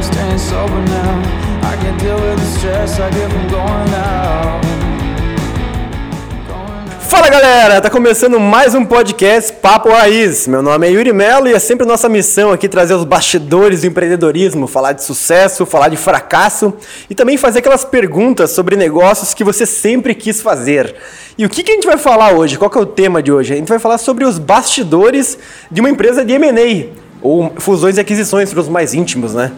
I'm staying sober now. I deal with the stress I get from going out. Fala galera, tá começando mais um podcast Papo Raiz. Meu nome é Yuri Mello e é sempre nossa missão aqui trazer os bastidores do empreendedorismo, falar de sucesso, falar de fracasso e também fazer aquelas perguntas sobre negócios que você sempre quis fazer. E o que, que a gente vai falar hoje? Qual que é o tema de hoje? A gente vai falar sobre os bastidores de uma empresa de M&A, ou fusões e aquisições para os mais íntimos, né?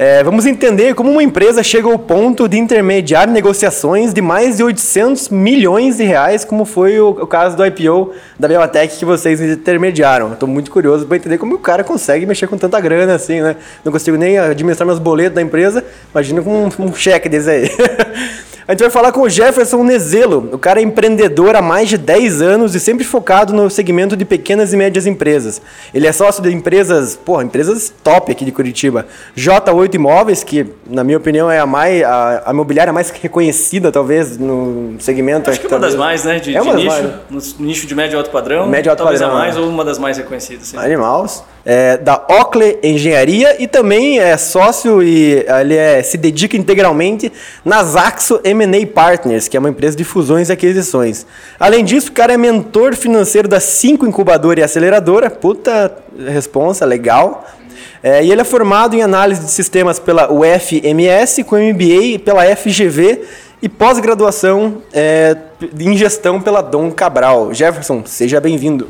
É, vamos entender como uma empresa chega ao ponto de intermediar negociações de mais de 800 milhões de reais, como foi o, o caso do IPO da Bematec que vocês intermediaram. Estou muito curioso para entender como o cara consegue mexer com tanta grana assim, né? Não consigo nem administrar meus boletos da empresa, imagina com um, um cheque desse aí. A gente vai falar com o Jefferson Nezelo. O cara é empreendedor há mais de 10 anos e sempre focado no segmento de pequenas e médias empresas. Ele é sócio de empresas, porra, empresas top aqui de Curitiba. J8 Imóveis, que na minha opinião é a mais a, a imobiliária mais reconhecida talvez no segmento. Acho que uma das mais, né, de, é de nicho, mais, no nicho de médio e alto padrão. Médio alto talvez padrão, a mais é. ou uma das mais reconhecidas. Sim. Animals. É, da Ocle Engenharia e também é sócio e ele é, se dedica integralmente na Zaxo M&A Partners, que é uma empresa de fusões e aquisições. Além disso, o cara é mentor financeiro da Cinco Incubadora e Aceleradora, puta responsa, legal. É, e ele é formado em análise de sistemas pela UFMS, com MBA pela FGV e pós-graduação é, em gestão pela Dom Cabral. Jefferson, seja bem-vindo.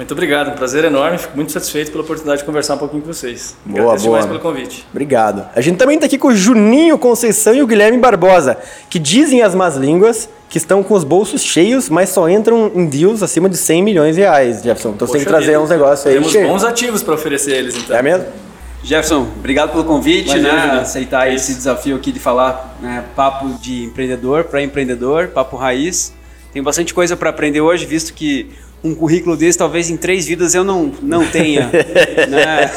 Muito obrigado, um prazer enorme. Fico muito satisfeito pela oportunidade de conversar um pouquinho com vocês. Boa, Agradeço boa. demais pelo convite. Obrigado. A gente também está aqui com o Juninho Conceição e o Guilherme Barbosa, que dizem as más línguas que estão com os bolsos cheios, mas só entram em deals acima de 100 milhões de reais, Jefferson. Então você tem que Poxa trazer vida. uns negócios aí. Temos cheios. bons ativos para oferecer eles, então. É mesmo? Jefferson, obrigado pelo convite, Imagina, né? Juninho. Aceitar É esse desafio aqui de falar né, papo de empreendedor para empreendedor, papo raiz. Tem bastante coisa para aprender hoje, visto que um currículo desse talvez em três vidas eu não, não tenha. né?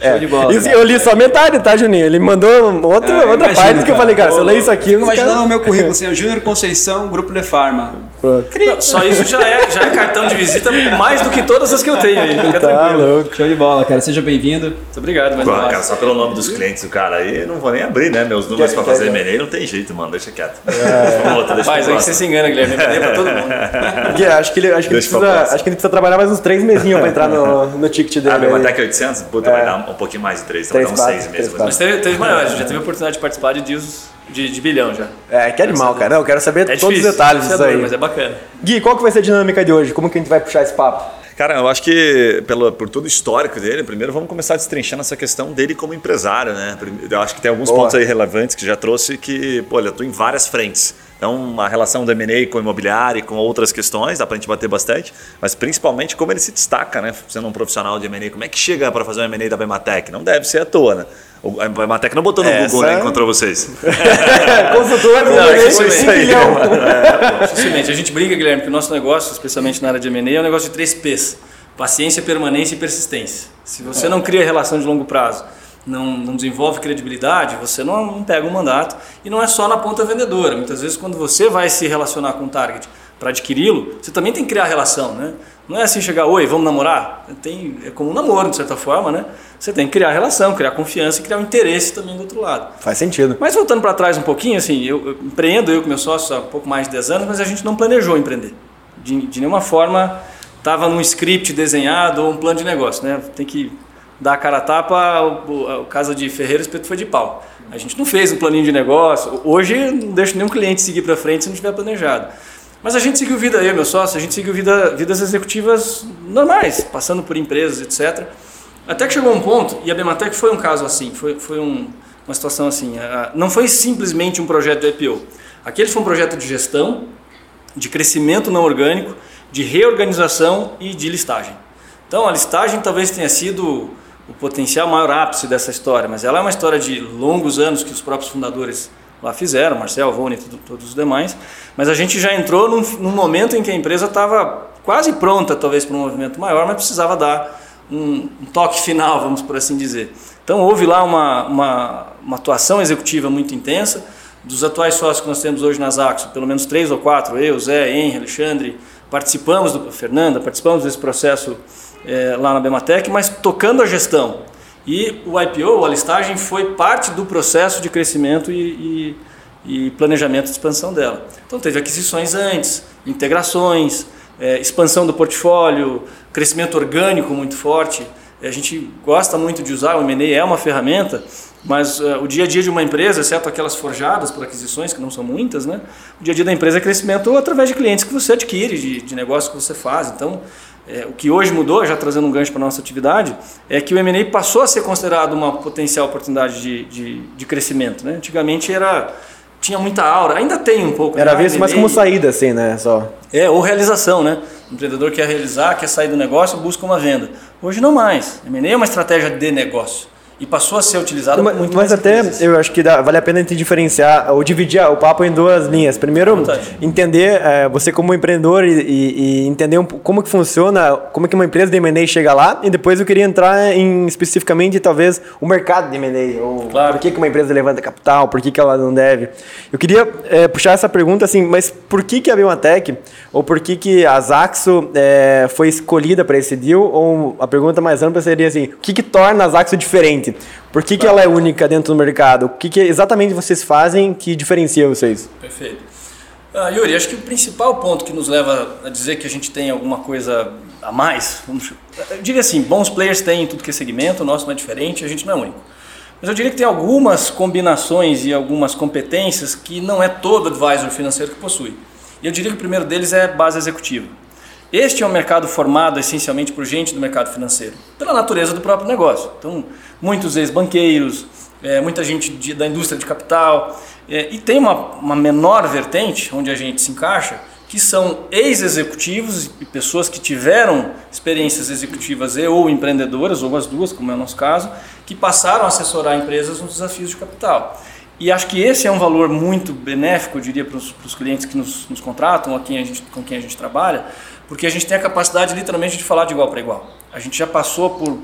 Show de bola. Isso, cara. eu li só metade, tá, Juninho? Ele mandou outra, Ah, outra imagina, parte que eu falei, cara, se eu ler isso aqui... Imaginando o meu currículo, assim, o Júnior Conceição, Grupo de Farma. Não, Só isso já é, já é cartão de visita mais do que todas as que eu tenho aí. Fica Tá tranquilo. louco. Show de bola, cara. Seja bem-vindo. Muito obrigado, mais Pô, cara, só pelo nome dos clientes do cara aí, eu não vou nem abrir, né? Meus números quer- fazer M&A não tem jeito, mano. Deixa quieto. Vamos outra, deixa Mas aí você se engana, Guilherme. É pra todo mundo. Gui, acho que ele, acho que precisa, acho que ele precisa trabalhar mais uns três mesinhos pra entrar no, no ticket dele. Ah, meu aí. Attack 800? Puta, vai dar um pouquinho mais de 3, vai Três, dar uns quatro, 6 três, mesmo. quatro. Mas teve, teve maior, gente já teve a oportunidade de participar de deals de, de bilhão já. É, que animal, cara. Não, eu quero saber É todos difícil, os detalhes disso desafiador, aí. Mas é bacana. Gui, qual que vai ser a dinâmica de hoje? Como que a gente vai puxar esse papo? Cara, eu acho que pelo, por todo o histórico dele, primeiro vamos começar destrinchando essa questão dele como empresário, né? Eu acho que tem alguns Boa. pontos aí relevantes que já trouxe que, pô, ele atua em várias frentes. Então, a relação do M&A com o imobiliário e com outras questões, dá pra gente bater bastante, mas principalmente como ele se destaca, né? Sendo um profissional de M&A, como é que chega para fazer um M&A da Bematec? Não deve ser à toa, né? O- A Bematec não botou no Essa- Google, né? Encontrou vocês. Consultor, Não, é isso sim, aí. Dificilmente. A gente brinca, Guilherme, que o nosso negócio, especialmente na área de M&A, é um negócio de três P's. Paciência, permanência e persistência. Se você não cria relação de longo prazo, não, não desenvolve credibilidade, você não, não pega um mandato. E não é só na ponta vendedora. Muitas vezes, quando você vai se relacionar com o target para adquiri-lo, você também tem que criar relação, né? Não é assim chegar, oi, vamos namorar? Tem, é como um namoro, de certa forma, né? Você tem que criar relação, criar confiança e criar um interesse também do outro lado. Faz sentido. Mas voltando para trás um pouquinho, assim, eu, eu empreendo, eu com meu sócio há um pouco mais de 10 anos, mas a gente não planejou empreender. De, de nenhuma forma estava num script desenhado ou um plano de negócio, né? Tem que dar a cara a tapa, o, o, caso de Ferreira, o espeto foi de pau. A gente não fez um planinho de negócio. Hoje não deixo nenhum cliente seguir para frente se não tiver planejado. Mas a gente seguiu vida, e meu sócio, a gente seguiu vida, vidas executivas normais, passando por empresas, etc. Até que chegou um ponto, e a Bematec foi um caso assim, foi, foi um, uma situação assim. ah, Não foi simplesmente um projeto de IPO. Aquele foi um projeto de gestão, de crescimento não orgânico, de reorganização e de listagem. Então a listagem talvez tenha sido o potencial maior ápice dessa história, mas ela é uma história de longos anos que os próprios fundadores lá fizeram, Marcel, Rony e todos os demais, mas a gente já entrou num, num momento em que a empresa estava quase pronta talvez para um movimento maior, mas precisava dar um, um toque final, vamos por assim dizer. Então houve lá uma, uma, uma atuação executiva muito intensa, dos atuais sócios que nós temos hoje na Zaxo, pelo menos três ou quatro, eu, Zé, Henry, Alexandre, participamos do Fernanda, participamos desse processo eh, lá na Bematec, mas tocando a gestão E o IPO, a listagem, foi parte do processo de crescimento e, e, e planejamento de expansão dela. Então teve aquisições antes, integrações, é, expansão do portfólio, crescimento orgânico muito forte. A gente gosta muito de usar, o M&A é uma ferramenta, mas uh, o dia a dia de uma empresa, exceto aquelas forjadas por aquisições, que não são muitas, né? o dia a dia da empresa é crescimento através de clientes que você adquire, de, de negócio que você faz. Então, é, o que hoje mudou, já trazendo um gancho para a nossa atividade, é que o M&A passou a ser considerado uma potencial oportunidade de, de, de crescimento. Né? Antigamente era tinha muita aura, ainda tem um pouco. Era né? visto mais como saída, assim, né? Só. É, ou realização, né? O empreendedor quer realizar, quer sair do negócio, busca uma venda. Hoje não mais. M&A é uma estratégia de negócio e passou a ser utilizado mas, muito mas até eu acho que dá, vale a pena a gente diferenciar ou dividir o papo em duas linhas. Primeiro entender é, você como empreendedor e, e, e, entender um, como que funciona como que uma empresa de M&A chega lá. E depois eu queria entrar em especificamente talvez o mercado de M&A ou claro. por que, que uma empresa levanta capital por que, que ela não deve. Eu queria é, puxar essa pergunta assim mas por que que a Biomatec ou por que que a Zaxo é, foi escolhida para esse deal? Ou a pergunta mais ampla seria assim o que que torna a Zaxo diferente por que, que ela é única dentro do mercado? O que, que exatamente vocês fazem que diferencia vocês? Perfeito. Ah, Yuri, acho que o principal ponto que nos leva a dizer que a gente tem alguma coisa a mais, vamos, eu diria assim, bons players têm em tudo que é segmento, o nosso não é diferente, a gente não é único. Mas eu diria que tem algumas combinações e algumas competências que não é todo advisor financeiro que possui. E eu diria que o primeiro deles é base executiva. Este é um mercado formado essencialmente por gente do mercado financeiro, pela natureza do próprio negócio. Então, muitos ex-banqueiros, é, muita gente de, da indústria de capital, é, e tem uma, uma menor vertente, onde a gente se encaixa, que são ex-executivos e pessoas que tiveram experiências executivas e ou empreendedoras, ou as duas, como é o nosso caso, que passaram a assessorar empresas nos desafios de capital. E acho que esse é um valor muito benéfico, eu diria, para os clientes que nos, nos contratam, a quem a gente, com quem a gente trabalha, porque a gente tem a capacidade literalmente de falar de igual para igual. A gente já passou por,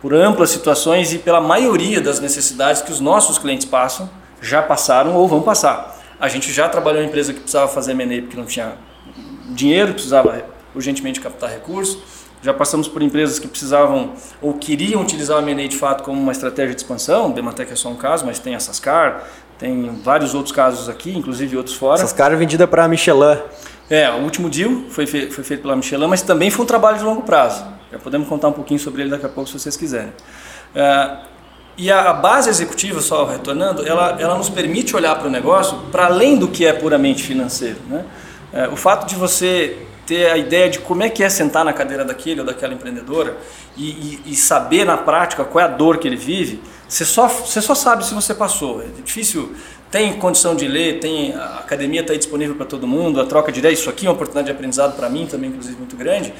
por amplas situações e pela maioria das necessidades que os nossos clientes passam, já passaram ou vão passar. A gente já trabalhou em empresa que precisava fazer M&A porque não tinha dinheiro, precisava urgentemente captar recursos. Já passamos por empresas que precisavam ou queriam utilizar o M&A de fato como uma estratégia de expansão. Dematec é só um caso, mas tem a Sascar, tem vários outros casos aqui, inclusive outros fora. Sascar é vendida para a Michelin. É, o último deal foi, fe foi feito pela Michelin, mas também foi um trabalho de longo prazo. Já podemos contar um pouquinho sobre ele daqui a pouco, se vocês quiserem. É, e a, a, base executiva, só retornando, ela, ela nos permite olhar para o negócio para além do que é puramente financeiro. Né? É, o fato de você ter a ideia de como é que é sentar na cadeira daquele ou daquela empreendedora e, e, e saber na prática qual é a dor que ele vive, você só, você só sabe se você passou. É difícil tem condição de ler, tem a academia está disponível para todo mundo, a troca de ideias, isso aqui é uma oportunidade de aprendizado para mim também, inclusive muito grande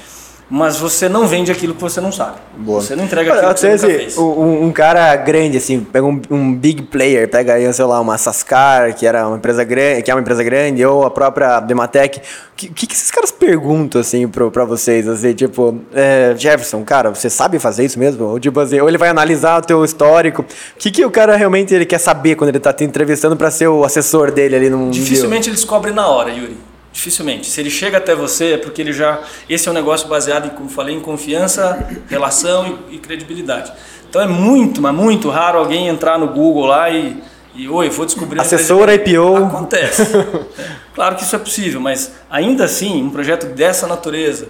mas você não vende aquilo que você não sabe. Boa. Você não entrega aquilo que você nunca fez. Um, um, cara grande, assim, pega um, um, big player, pega aí, sei lá, uma Sascar, que era uma empresa grande, que é uma empresa grande, ou a própria Dematec. O que, que, que esses caras perguntam, assim, pro, pra vocês? Assim, tipo, é, Jefferson, cara, você sabe fazer isso mesmo? Ou, tipo assim, ou ele vai analisar o teu histórico. O que, que o cara realmente ele quer saber quando ele tá te entrevistando para ser o assessor dele ali num Dificilmente deal? ele descobre na hora, Yuri. Dificilmente. Se ele chega até você é porque ele já. Esse é um negócio baseado, em, como falei, em confiança, relação e, e credibilidade. Então é muito, mas muito raro alguém entrar no Google lá e. E, oi, vou descobrir. Assessora IPO. Acontece. é, claro que isso é possível, mas ainda assim, um projeto dessa natureza,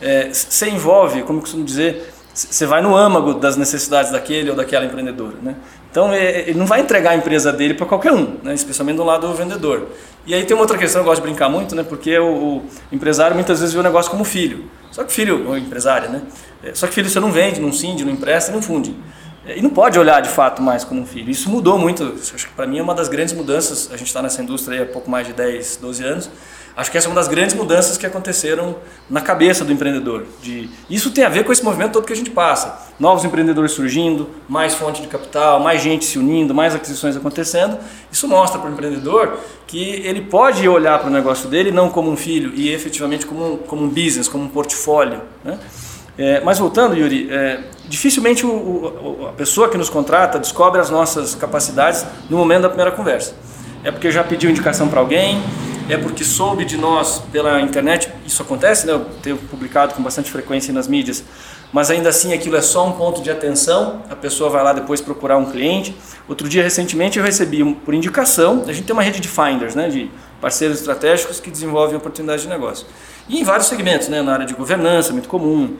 é, você envolve, como eu costumo dizer, você vai no âmago das necessidades daquele ou daquela empreendedora. Né? Então é, ele não vai entregar a empresa dele para qualquer um, né? especialmente do lado do vendedor. E aí tem uma outra questão que eu gosto de brincar muito, né? porque o, o empresário muitas vezes vê o negócio como filho. Só que filho, ou empresária, né? É, só que filho você não vende, não cinde, não empresta, não funde. E não pode olhar de fato mais como um filho. Isso mudou muito. Acho que para mim é uma das grandes mudanças. A gente está nessa indústria há pouco mais de 10, 12 anos. Acho que essa é uma das grandes mudanças que aconteceram na cabeça do empreendedor. De, isso tem a ver com esse movimento todo que a gente passa. Novos empreendedores surgindo, mais fonte de capital, mais gente se unindo, mais aquisições acontecendo. Isso mostra para o empreendedor que ele pode olhar para o negócio dele não como um filho e efetivamente como um, como um business, como um portfólio. Né? É, mas voltando, Yuri, é, dificilmente o, o, a pessoa que nos contrata descobre as nossas capacidades no momento da primeira conversa. É porque já pediu indicação para alguém, é porque soube de nós pela internet, isso acontece, né? eu tenho publicado com bastante frequência nas mídias, mas ainda assim aquilo é só um ponto de atenção, a pessoa vai lá depois procurar um cliente. Outro dia, recentemente, eu recebi por indicação, a gente tem uma rede de finders, né, de parceiros estratégicos que desenvolvem oportunidades de negócio. E em vários segmentos, né, na área de governança, muito comum,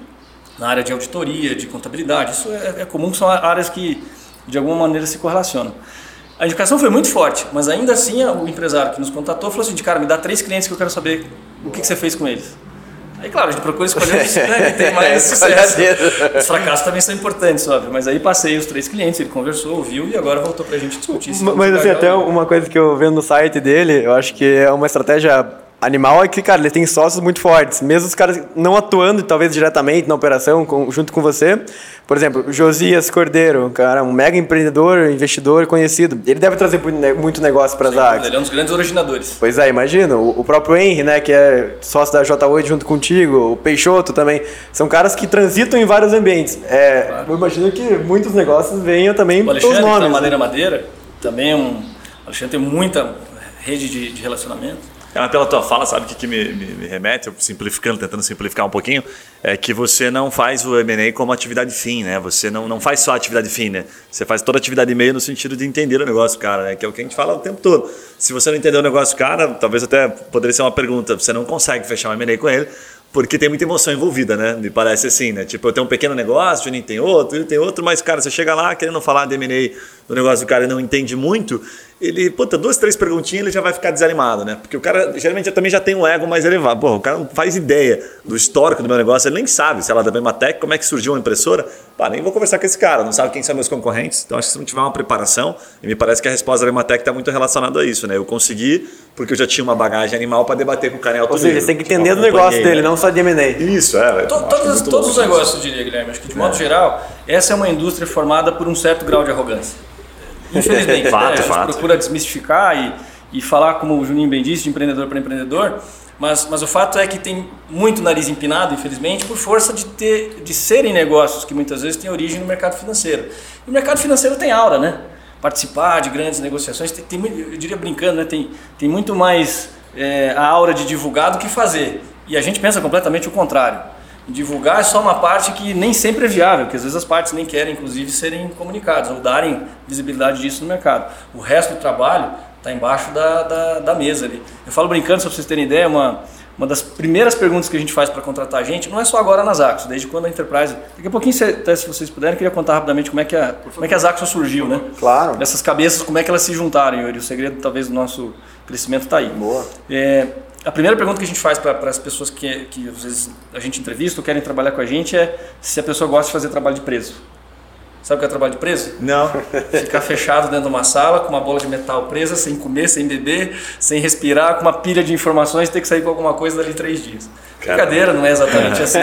na área de auditoria, de contabilidade, isso é, é comum, são áreas que de alguma maneira se correlacionam. A indicação foi muito forte, mas ainda assim o empresário que nos contatou falou assim, cara, me dá três clientes que eu quero saber o que, que você fez com eles. Aí, claro, a gente procura escolher os né, que tem mais sucesso. Os fracassos também são importantes, óbvio. Mas aí passei os três clientes, ele conversou, ouviu e agora voltou pra gente discutir. isso. Mas assim, até uma coisa que eu vendo no site dele, eu acho que é uma estratégia animal é que, cara, ele tem sócios muito fortes. Mesmo os caras não atuando, talvez, diretamente na operação, com, junto com você. Por exemplo, Josias Cordeiro, cara, um mega empreendedor, investidor conhecido. Ele deve trazer muito negócio para as áreas. Ele é um dos grandes originadores. Pois é, imagina. O, o próprio Henry, né, que é sócio da J8 junto contigo, o Peixoto também. São caras que transitam em vários ambientes. É, claro. Eu imagino que muitos negócios venham também pelos nomes. O Alexandre, da Madeira Madeira, também é um... O Alexandre tem muita rede de, de relacionamento. É, pela tua fala, sabe o que, que me, me, me, remete, simplificando, tentando simplificar um pouquinho, é que você não faz o M&A como atividade fim, né? Você não, não faz só atividade fim, né? Você faz toda atividade meio no sentido de entender o negócio, cara, né? Que é o que a gente fala o tempo todo. Se você não entender o negócio, cara, talvez até poderia ser uma pergunta, você não consegue fechar um M&A com ele, porque tem muita emoção envolvida, né? Me parece assim, né? Tipo, eu tenho um pequeno negócio, o Juninho tem outro, ele tem outro, mas, cara, você chega lá querendo falar de M&A do negócio do cara e não entende muito, ele, puta, duas, três perguntinhas ele já vai ficar desanimado, né? Porque o cara geralmente também já tem um ego mais elevado. Pô, o cara não faz ideia do histórico do meu negócio, ele nem sabe, sei lá, da Bematec, como é que surgiu uma impressora. Pá, nem vou conversar com esse cara, não sabe quem são meus concorrentes. Então acho que se não tiver uma preparação, e me parece que a resposta da Bematec está muito relacionada a isso, né? Eu consegui, porque eu já tinha uma bagagem animal para debater com o cara em alto Ou seja, você tem que entender do negócio dele, né? não só de M&A. Isso, é. todos todos os negócios, eu diria, Guilherme. Acho que de modo é. geral, essa é uma indústria formada por um certo grau de arrogância. Infelizmente, fato, né? a gente fato. procura desmistificar e, e falar, como o Juninho bem disse, de empreendedor para empreendedor, mas, mas o fato é que tem muito nariz empinado, infelizmente, por força de, ter, de serem negócios que muitas vezes têm origem no mercado financeiro. E o mercado financeiro tem aura, né? Participar de grandes negociações, tem, tem eu diria brincando, né? tem, tem muito mais é, a aura de divulgar do que fazer. E a gente pensa completamente o contrário divulgar é só uma parte que nem sempre é viável, que às vezes as partes nem querem, inclusive, serem comunicadas ou darem visibilidade disso no mercado. O resto do trabalho está embaixo da, da, da, mesa ali. Eu falo brincando, só para vocês terem ideia, uma, uma das primeiras perguntas que a gente faz para contratar a gente, não é só agora nas Axos, desde quando a Enterprise. Daqui a pouquinho, se, até se vocês puderem, eu queria contar rapidamente como é que a, como é que as Axos surgiu, né? Claro. Essas cabeças, como é que elas se juntaram, Yuri. O segredo, talvez, do nosso crescimento está aí. Boa. É, a primeira pergunta que a gente faz para as pessoas que, que às vezes a gente entrevista ou querem trabalhar com a gente é se a pessoa gosta de fazer trabalho de preso. Sabe o que é trabalho de preso? Não. Ficar fechado dentro de uma sala com uma bola de metal presa, sem comer, sem beber, sem respirar, com uma pilha de informações e ter que sair com alguma coisa dali três dias. Caramba. Brincadeira, não é exatamente assim.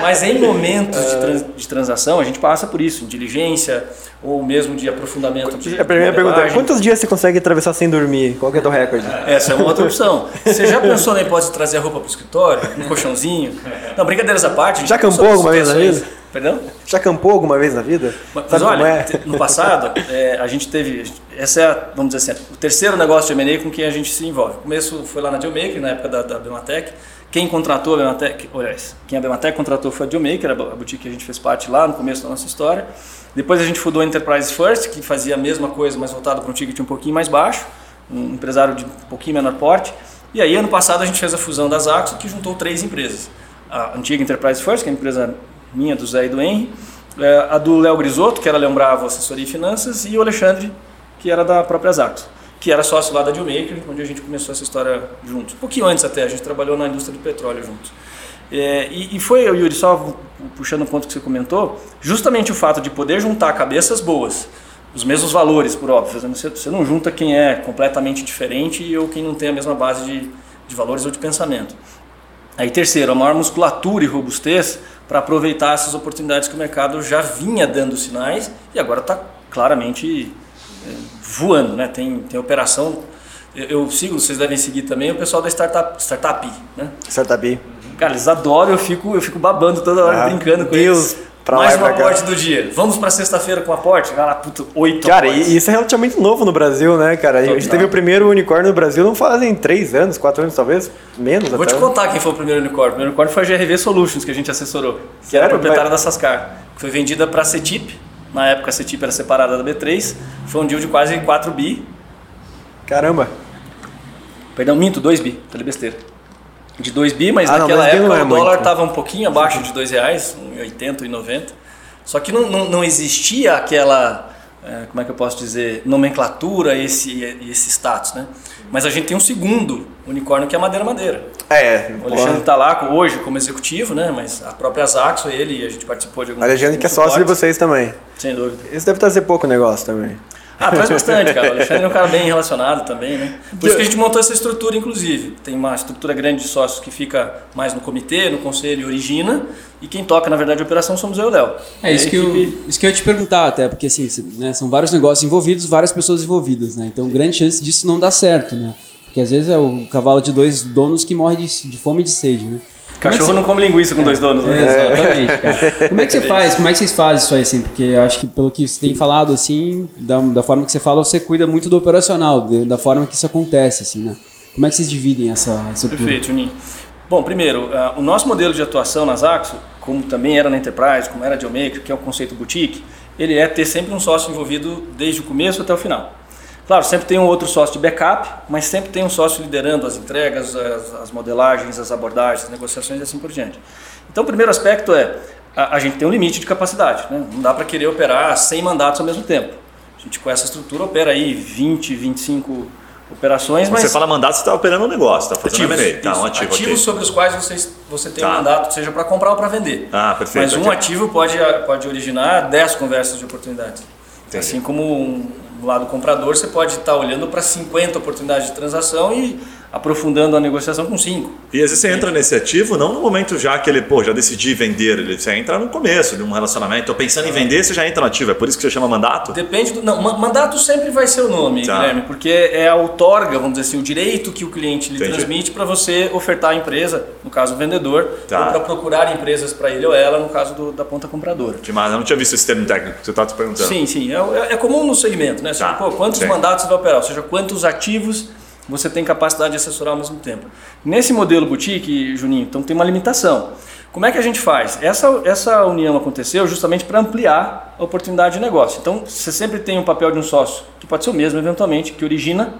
Mas em momentos de, trans, de transação, a gente passa por isso, em diligência ou mesmo de aprofundamento. De, a primeira pergunta é: quantos dias você consegue atravessar sem dormir? Qual que é o teu recorde? Essa é uma outra opção. Você já pensou na hipótese de trazer a roupa para o escritório? Um colchãozinho? Não, brincadeiras à parte. Já acampou alguma vez na vida? Perdão? Já acampou alguma vez na vida? Mas, mas olha, é? no passado, é, a gente teve. Essa é, a, vamos dizer assim, o terceiro negócio de M&A com quem a gente se envolve. O começo foi lá na Dealmaker, na época da, da Bematec. Quem contratou a Bematec, aliás, quem a Bematec contratou foi a Dealmaker, a boutique que a gente fez parte lá no começo da nossa história. Depois a gente fundou a Enterprise First, que fazia a mesma coisa, mas voltado para um ticket um pouquinho mais baixo, um empresário de um pouquinho menor porte. E aí, ano passado, a gente fez a fusão das Axo, que juntou três empresas. A antiga Enterprise First, que é a empresa minha, do Zé e do Henry, é, a do Léo Grisotto, que era Leão Bravo Assessoria e Finanças, e o Alexandre, que era da própria Zaxo, que era sócio lá da Dealmaker, onde a gente começou essa história juntos. Um pouquinho antes até, a gente trabalhou na indústria do petróleo juntos. É, e, e, foi, Yuri, só puxando o ponto que você comentou, justamente o fato de poder juntar cabeças boas, os mesmos valores, por óbvio. Você, você não junta quem é completamente diferente ou quem não tem a mesma base de, de valores ou de pensamento. Aí, terceiro, a maior musculatura e robustez para aproveitar essas oportunidades que o mercado já vinha dando sinais e agora está claramente é, voando, né? Tem, tem operação. Eu, eu, sigo, vocês devem seguir também o pessoal da startup, startup, né? Startup. Cara, eles adoram, eu fico, eu fico babando toda hora, ah, brincando com Deus. eles. Pra Mais um pra aporte do dia. Vamos pra sexta-feira com aporte? Vai lá, puto, oito Cara, aportes. e isso é relativamente novo no Brasil, né, cara? A gente teve o primeiro unicórnio no Brasil não fazem três anos, quatro anos talvez, menos Vou até. te contar quem foi o primeiro unicórnio. O primeiro unicórnio foi a GRV Solutions, que a gente assessorou. Que era Sério? proprietária Mas- da Sascar. Que foi vendida para a CETIP. Na época a CETIP era separada da B3. Foi um deal de quase 4 bi. Caramba. Perdão, minto, 2 bi. Falei besteira. De 2 bi, mas Ah, não, naquela mas bi época não é o dólar estava um pouquinho abaixo de 2 reais, 1,80 e 90. Só que não, não, não existia aquela, eh, como é que eu posso dizer, nomenclatura, esse, esse status, né? Mas a gente tem um segundo unicórnio que é a Madeira Madeira. É, O Alexandre está lá hoje como executivo, né? Mas a própria Zaxo, ele, e a gente participou de alguns Alexandre que é sócio de vocês também. Sem dúvida. Isso deve trazer pouco negócio também. Ah, traz bastante, cara. O Alexandre é um cara bem relacionado também, né? Por isso que a gente montou essa estrutura, inclusive. Tem uma estrutura grande de sócios que fica mais no comitê, no conselho e origina. E quem toca, na verdade, a operação somos eu e o Léo. É isso a que, eu, equipe- isso que eu ia te perguntar até, porque assim, né, são vários negócios envolvidos, várias pessoas envolvidas, né? Então, grande chance disso não dar certo, né? Porque às vezes é o cavalo de dois donos que morre de, de fome e de sede, né? Como é que Cachorro não come linguiça com dois donos, né? É, exatamente, cara. Como é que você faz? Como é que vocês fazem isso aí, assim? Porque eu acho que pelo que você tem falado, assim, da, da forma que você fala, você cuida muito do operacional, de- da forma que isso acontece, assim, né? Como é que vocês dividem essa estrutura? Perfeito, Juninho. Bom, primeiro, ah, o nosso modelo de atuação na Zaxo, como também era na Enterprise, como era a Dealmaker, que é o conceito boutique, ele é ter sempre um sócio envolvido desde o começo até o final. Claro, sempre tem um outro sócio de backup, mas sempre tem um sócio liderando as entregas, as, as modelagens, as abordagens, as negociações e assim por diante. Então, o primeiro aspecto é, a, a gente tem um limite de capacidade, né? não dá para querer operar 100 mandatos ao mesmo tempo. A gente com essa estrutura opera aí 20, 25 operações, Quando mas você fala mandato, você está operando um negócio, está fazendo ativos. Tá, um ativo, ativos ok. sobre os quais vocês, você tem Tá. um mandato, seja para comprar ou para vender. Ah, perfeito, Mas um ok. ativo pode, pode originar 10 conversas de oportunidades. Entendi. Assim como um, do lado comprador, você pode estar olhando para 50 oportunidades de transação e aprofundando a negociação com 5. E às vezes você entra nesse ativo não no momento já que ele, pô, já decidi vender, ele, você entra no começo de um relacionamento. Tô pensando em vender, você já entra no ativo. É por isso que você chama mandato? Depende do. Não, ma- mandato sempre vai ser o nome, Tá. Guilherme, porque é a outorga, vamos dizer assim, o direito que o cliente lhe Entendi. transmite para você ofertar a empresa, no caso o vendedor, Tá. ou para procurar empresas para ele ou ela, no caso do- da ponta compradora. Demais, eu não tinha visto esse termo técnico que você está te perguntando. Sim, sim. É, é- é comum no segmento, né? Você Tá, fala, pô, quantos sim. mandatos vai operar? Ou seja, quantos ativos você tem capacidade de assessorar ao mesmo tempo. Nesse modelo boutique, Juninho, então tem uma limitação. Como é que a gente faz? Essa, essa união aconteceu justamente para ampliar a oportunidade de negócio. Então, você sempre tem um papel de um sócio, que pode ser o mesmo eventualmente, que origina,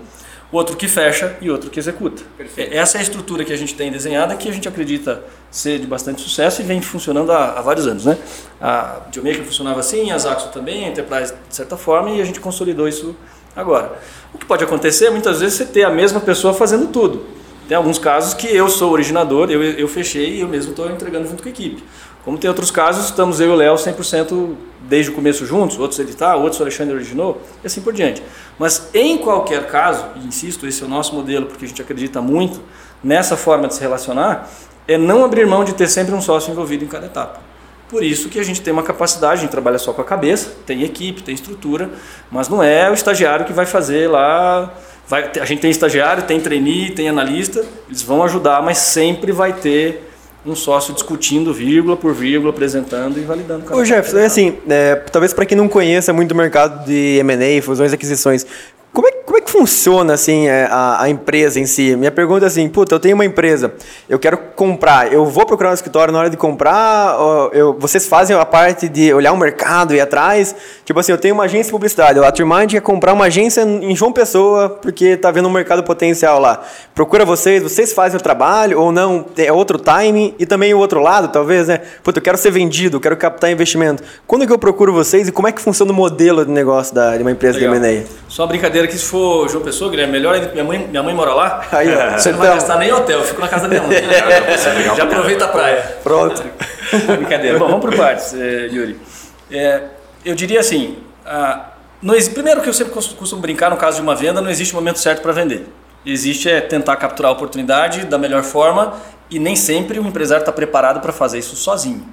outro que fecha e outro que executa. Essa é a estrutura que a gente tem desenhada, que a gente acredita ser de bastante sucesso e vem funcionando há, há vários anos. Né? A Dealmaker funcionava assim, a Zaxo também, a Enterprise de certa forma, e a gente consolidou isso agora. O que pode acontecer é muitas vezes você ter a mesma pessoa fazendo tudo. Tem alguns casos que eu sou originador, eu, eu fechei e eu mesmo estou entregando junto com a equipe. Como tem outros casos, estamos eu e o Léo 100% desde o começo juntos, outros ele está, outros o Alexandre originou, e assim por diante. Mas em qualquer caso, e insisto, esse é o nosso modelo, porque a gente acredita muito nessa forma de se relacionar, é não abrir mão de ter sempre um sócio envolvido em cada etapa. Por isso que a gente tem uma capacidade, a gente trabalha só com a cabeça, tem equipe, tem estrutura, mas não é o estagiário que vai fazer lá. Vai, a gente tem estagiário, tem trainee, tem analista, eles vão ajudar, mas sempre vai ter um sócio discutindo vírgula por vírgula, apresentando e validando cada Ô Jefferson, é assim, é, talvez para quem não conheça muito o mercado de M&A, fusões e aquisições, como é, como é que funciona assim é, a, a empresa em si? Minha pergunta é assim, puta, eu tenho uma empresa, eu quero comprar, eu vou procurar um escritório na hora de comprar, eu, vocês fazem a parte de olhar o mercado e atrás? Tipo assim, eu tenho uma agência de publicidade, a Trimind quer comprar uma agência em João Pessoa porque tá vendo um mercado potencial lá. Procura vocês, vocês fazem o trabalho ou não? É outro timing e também o outro lado, talvez, né? Puta, eu quero ser vendido, eu quero captar investimento. Quando que eu procuro vocês e como é que funciona o modelo de negócio da, de uma empresa Legal. de M&A? Só uma brincadeira que se for João Pessoa, Guilherme, melhor ainda, minha mãe, minha mãe mora lá. Aí, ó, Você não vai gastar nem hotel, eu fico na casa da minha mãe. Já aproveita a praia. Pronto. Brincadeira. Bom, vamos por partes, eh, Yuri. É, eu diria assim, ah, não primeiro que eu sempre cos- costumo brincar, no caso de uma venda, não existe momento certo para vender. Existe é tentar capturar a oportunidade da melhor forma e nem sempre o empresário está preparado para fazer isso sozinho.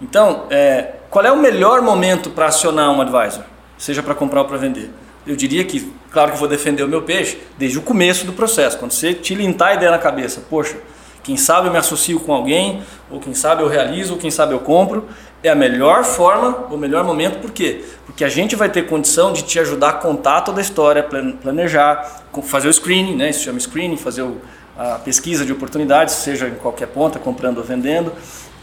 Então, é, qual é o melhor momento para acionar um advisor? Seja para comprar ou para vender? Eu diria que, claro que eu vou defender o meu peixe desde o começo do processo. Quando você te lintar a ideia na cabeça, poxa, quem sabe eu me associo com alguém, ou quem sabe eu realizo, ou quem sabe eu compro. é a melhor forma, o melhor momento, por quê? Porque a gente vai ter condição de te ajudar a contar toda a história, planejar, fazer o screening, né? isso chama screening, fazer a pesquisa de oportunidades, seja em qualquer ponta, comprando ou vendendo,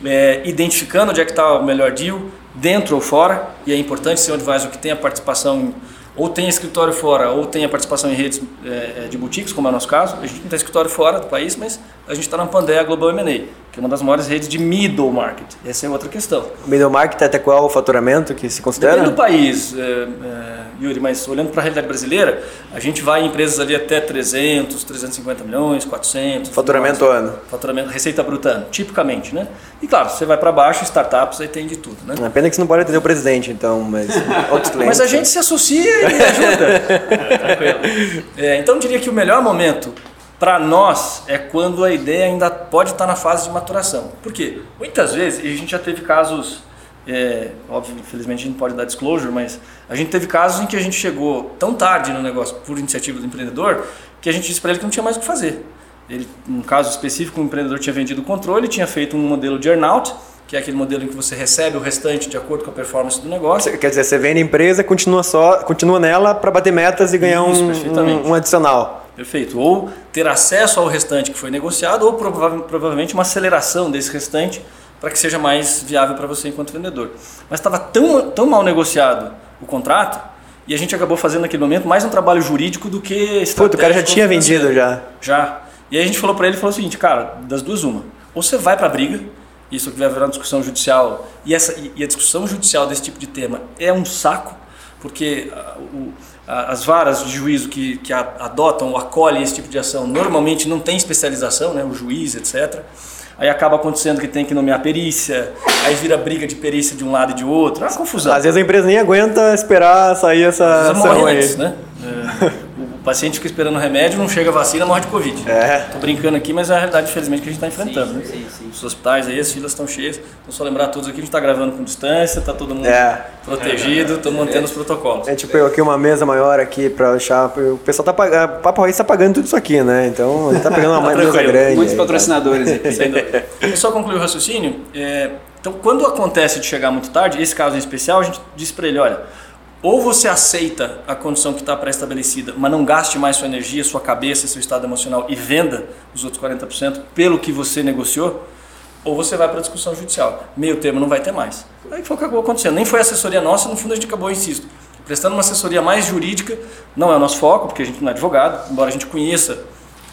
é, identificando onde é que está o melhor deal, dentro ou fora, e é importante ser um advisor que tenha participação em ou tem escritório fora, ou tem a participação em redes é, de boutiques, como é o nosso caso. A gente não tem escritório fora do país, mas a gente está na Pandea Global M&A, que é uma das maiores redes de middle market. Essa é outra questão. Middle market até qual é o faturamento que se considera? Depende do país, é, é, Yuri, mas olhando para a realidade brasileira, a gente vai em empresas ali até 300, 350 milhões, 400. Faturamento nossa, ano? Faturamento, receita bruta ano, tipicamente, né? E claro, você vai para baixo, startups, aí tem de tudo, né? É pena que você não pode atender o presidente, então, mas outros clientes. Mas a gente se associa e ajuda. Tranquilo. É, então, eu diria que o melhor momento para nós é quando a ideia ainda pode estar na fase de maturação. Por quê? Muitas vezes, e a gente já teve casos, é, óbvio, infelizmente a gente não pode dar disclosure, mas a gente teve casos em que a gente chegou tão tarde no negócio por iniciativa do empreendedor que a gente disse para ele que não tinha mais o que fazer. Ele, num caso específico, o empreendedor tinha vendido o controle, tinha feito um modelo de earnout, que é aquele modelo em que você recebe o restante de acordo com a performance do negócio. Quer dizer, você vende a empresa, continua só, continua nela para bater metas e ganhar Isso, um, um, um, adicional. Perfeito. Ou ter acesso ao restante que foi negociado, ou prova provavelmente uma aceleração desse restante para que seja mais viável para você enquanto vendedor. Mas estava tão, tão mal negociado o contrato e a gente acabou fazendo naquele momento mais um trabalho jurídico do que Puta, o cara já tinha vendido já. Já. E aí a gente falou para ele, falou o seguinte, cara, das duas uma, ou você vai para a briga isso que vai virar uma discussão judicial. E, essa, e a discussão judicial desse tipo de tema é um saco, porque ah, o, as varas de juízo que, que adotam ou acolhem esse tipo de ação normalmente não tem especialização, né, o juiz, etc. Aí acaba acontecendo que tem que nomear perícia, aí vira briga de perícia de um lado e de outro, é uma confusão. Às vezes a empresa nem aguenta esperar sair essa ação aí. Antes, né? É paciente fica esperando remédio, não chega a vacina, morre de Covid. É. Tô brincando aqui, mas é a realidade, infelizmente, que a gente está enfrentando. Sim, né? sim, sim. Os hospitais aí, as filas estão cheias. Então, só lembrar a todos aqui, a gente está gravando com distância, está todo mundo é. protegido, estamos mantendo é. os protocolos. A gente pegou aqui uma mesa maior aqui para deixar. O pessoal tá pagando. Papo Raiz está pagando tudo isso aqui, né? Então, a gente está pegando uma tá mesa grande. Muitos aí, patrocinadores tá? aqui. Sem só concluir o raciocínio. É, então, quando acontece de chegar muito tarde, esse caso em especial, a gente diz para ele: olha ou você aceita a condição que está pré-estabelecida, mas não gaste mais sua energia, sua cabeça, seu estado emocional e venda os outros 40% pelo que você negociou, ou você vai para a discussão judicial. Meio termo não vai ter mais. Aí foi o que acabou acontecendo. Nem foi assessoria nossa, no fundo a gente acabou, insisto, prestando uma assessoria mais jurídica, não é o nosso foco, porque a gente não é advogado, embora a gente conheça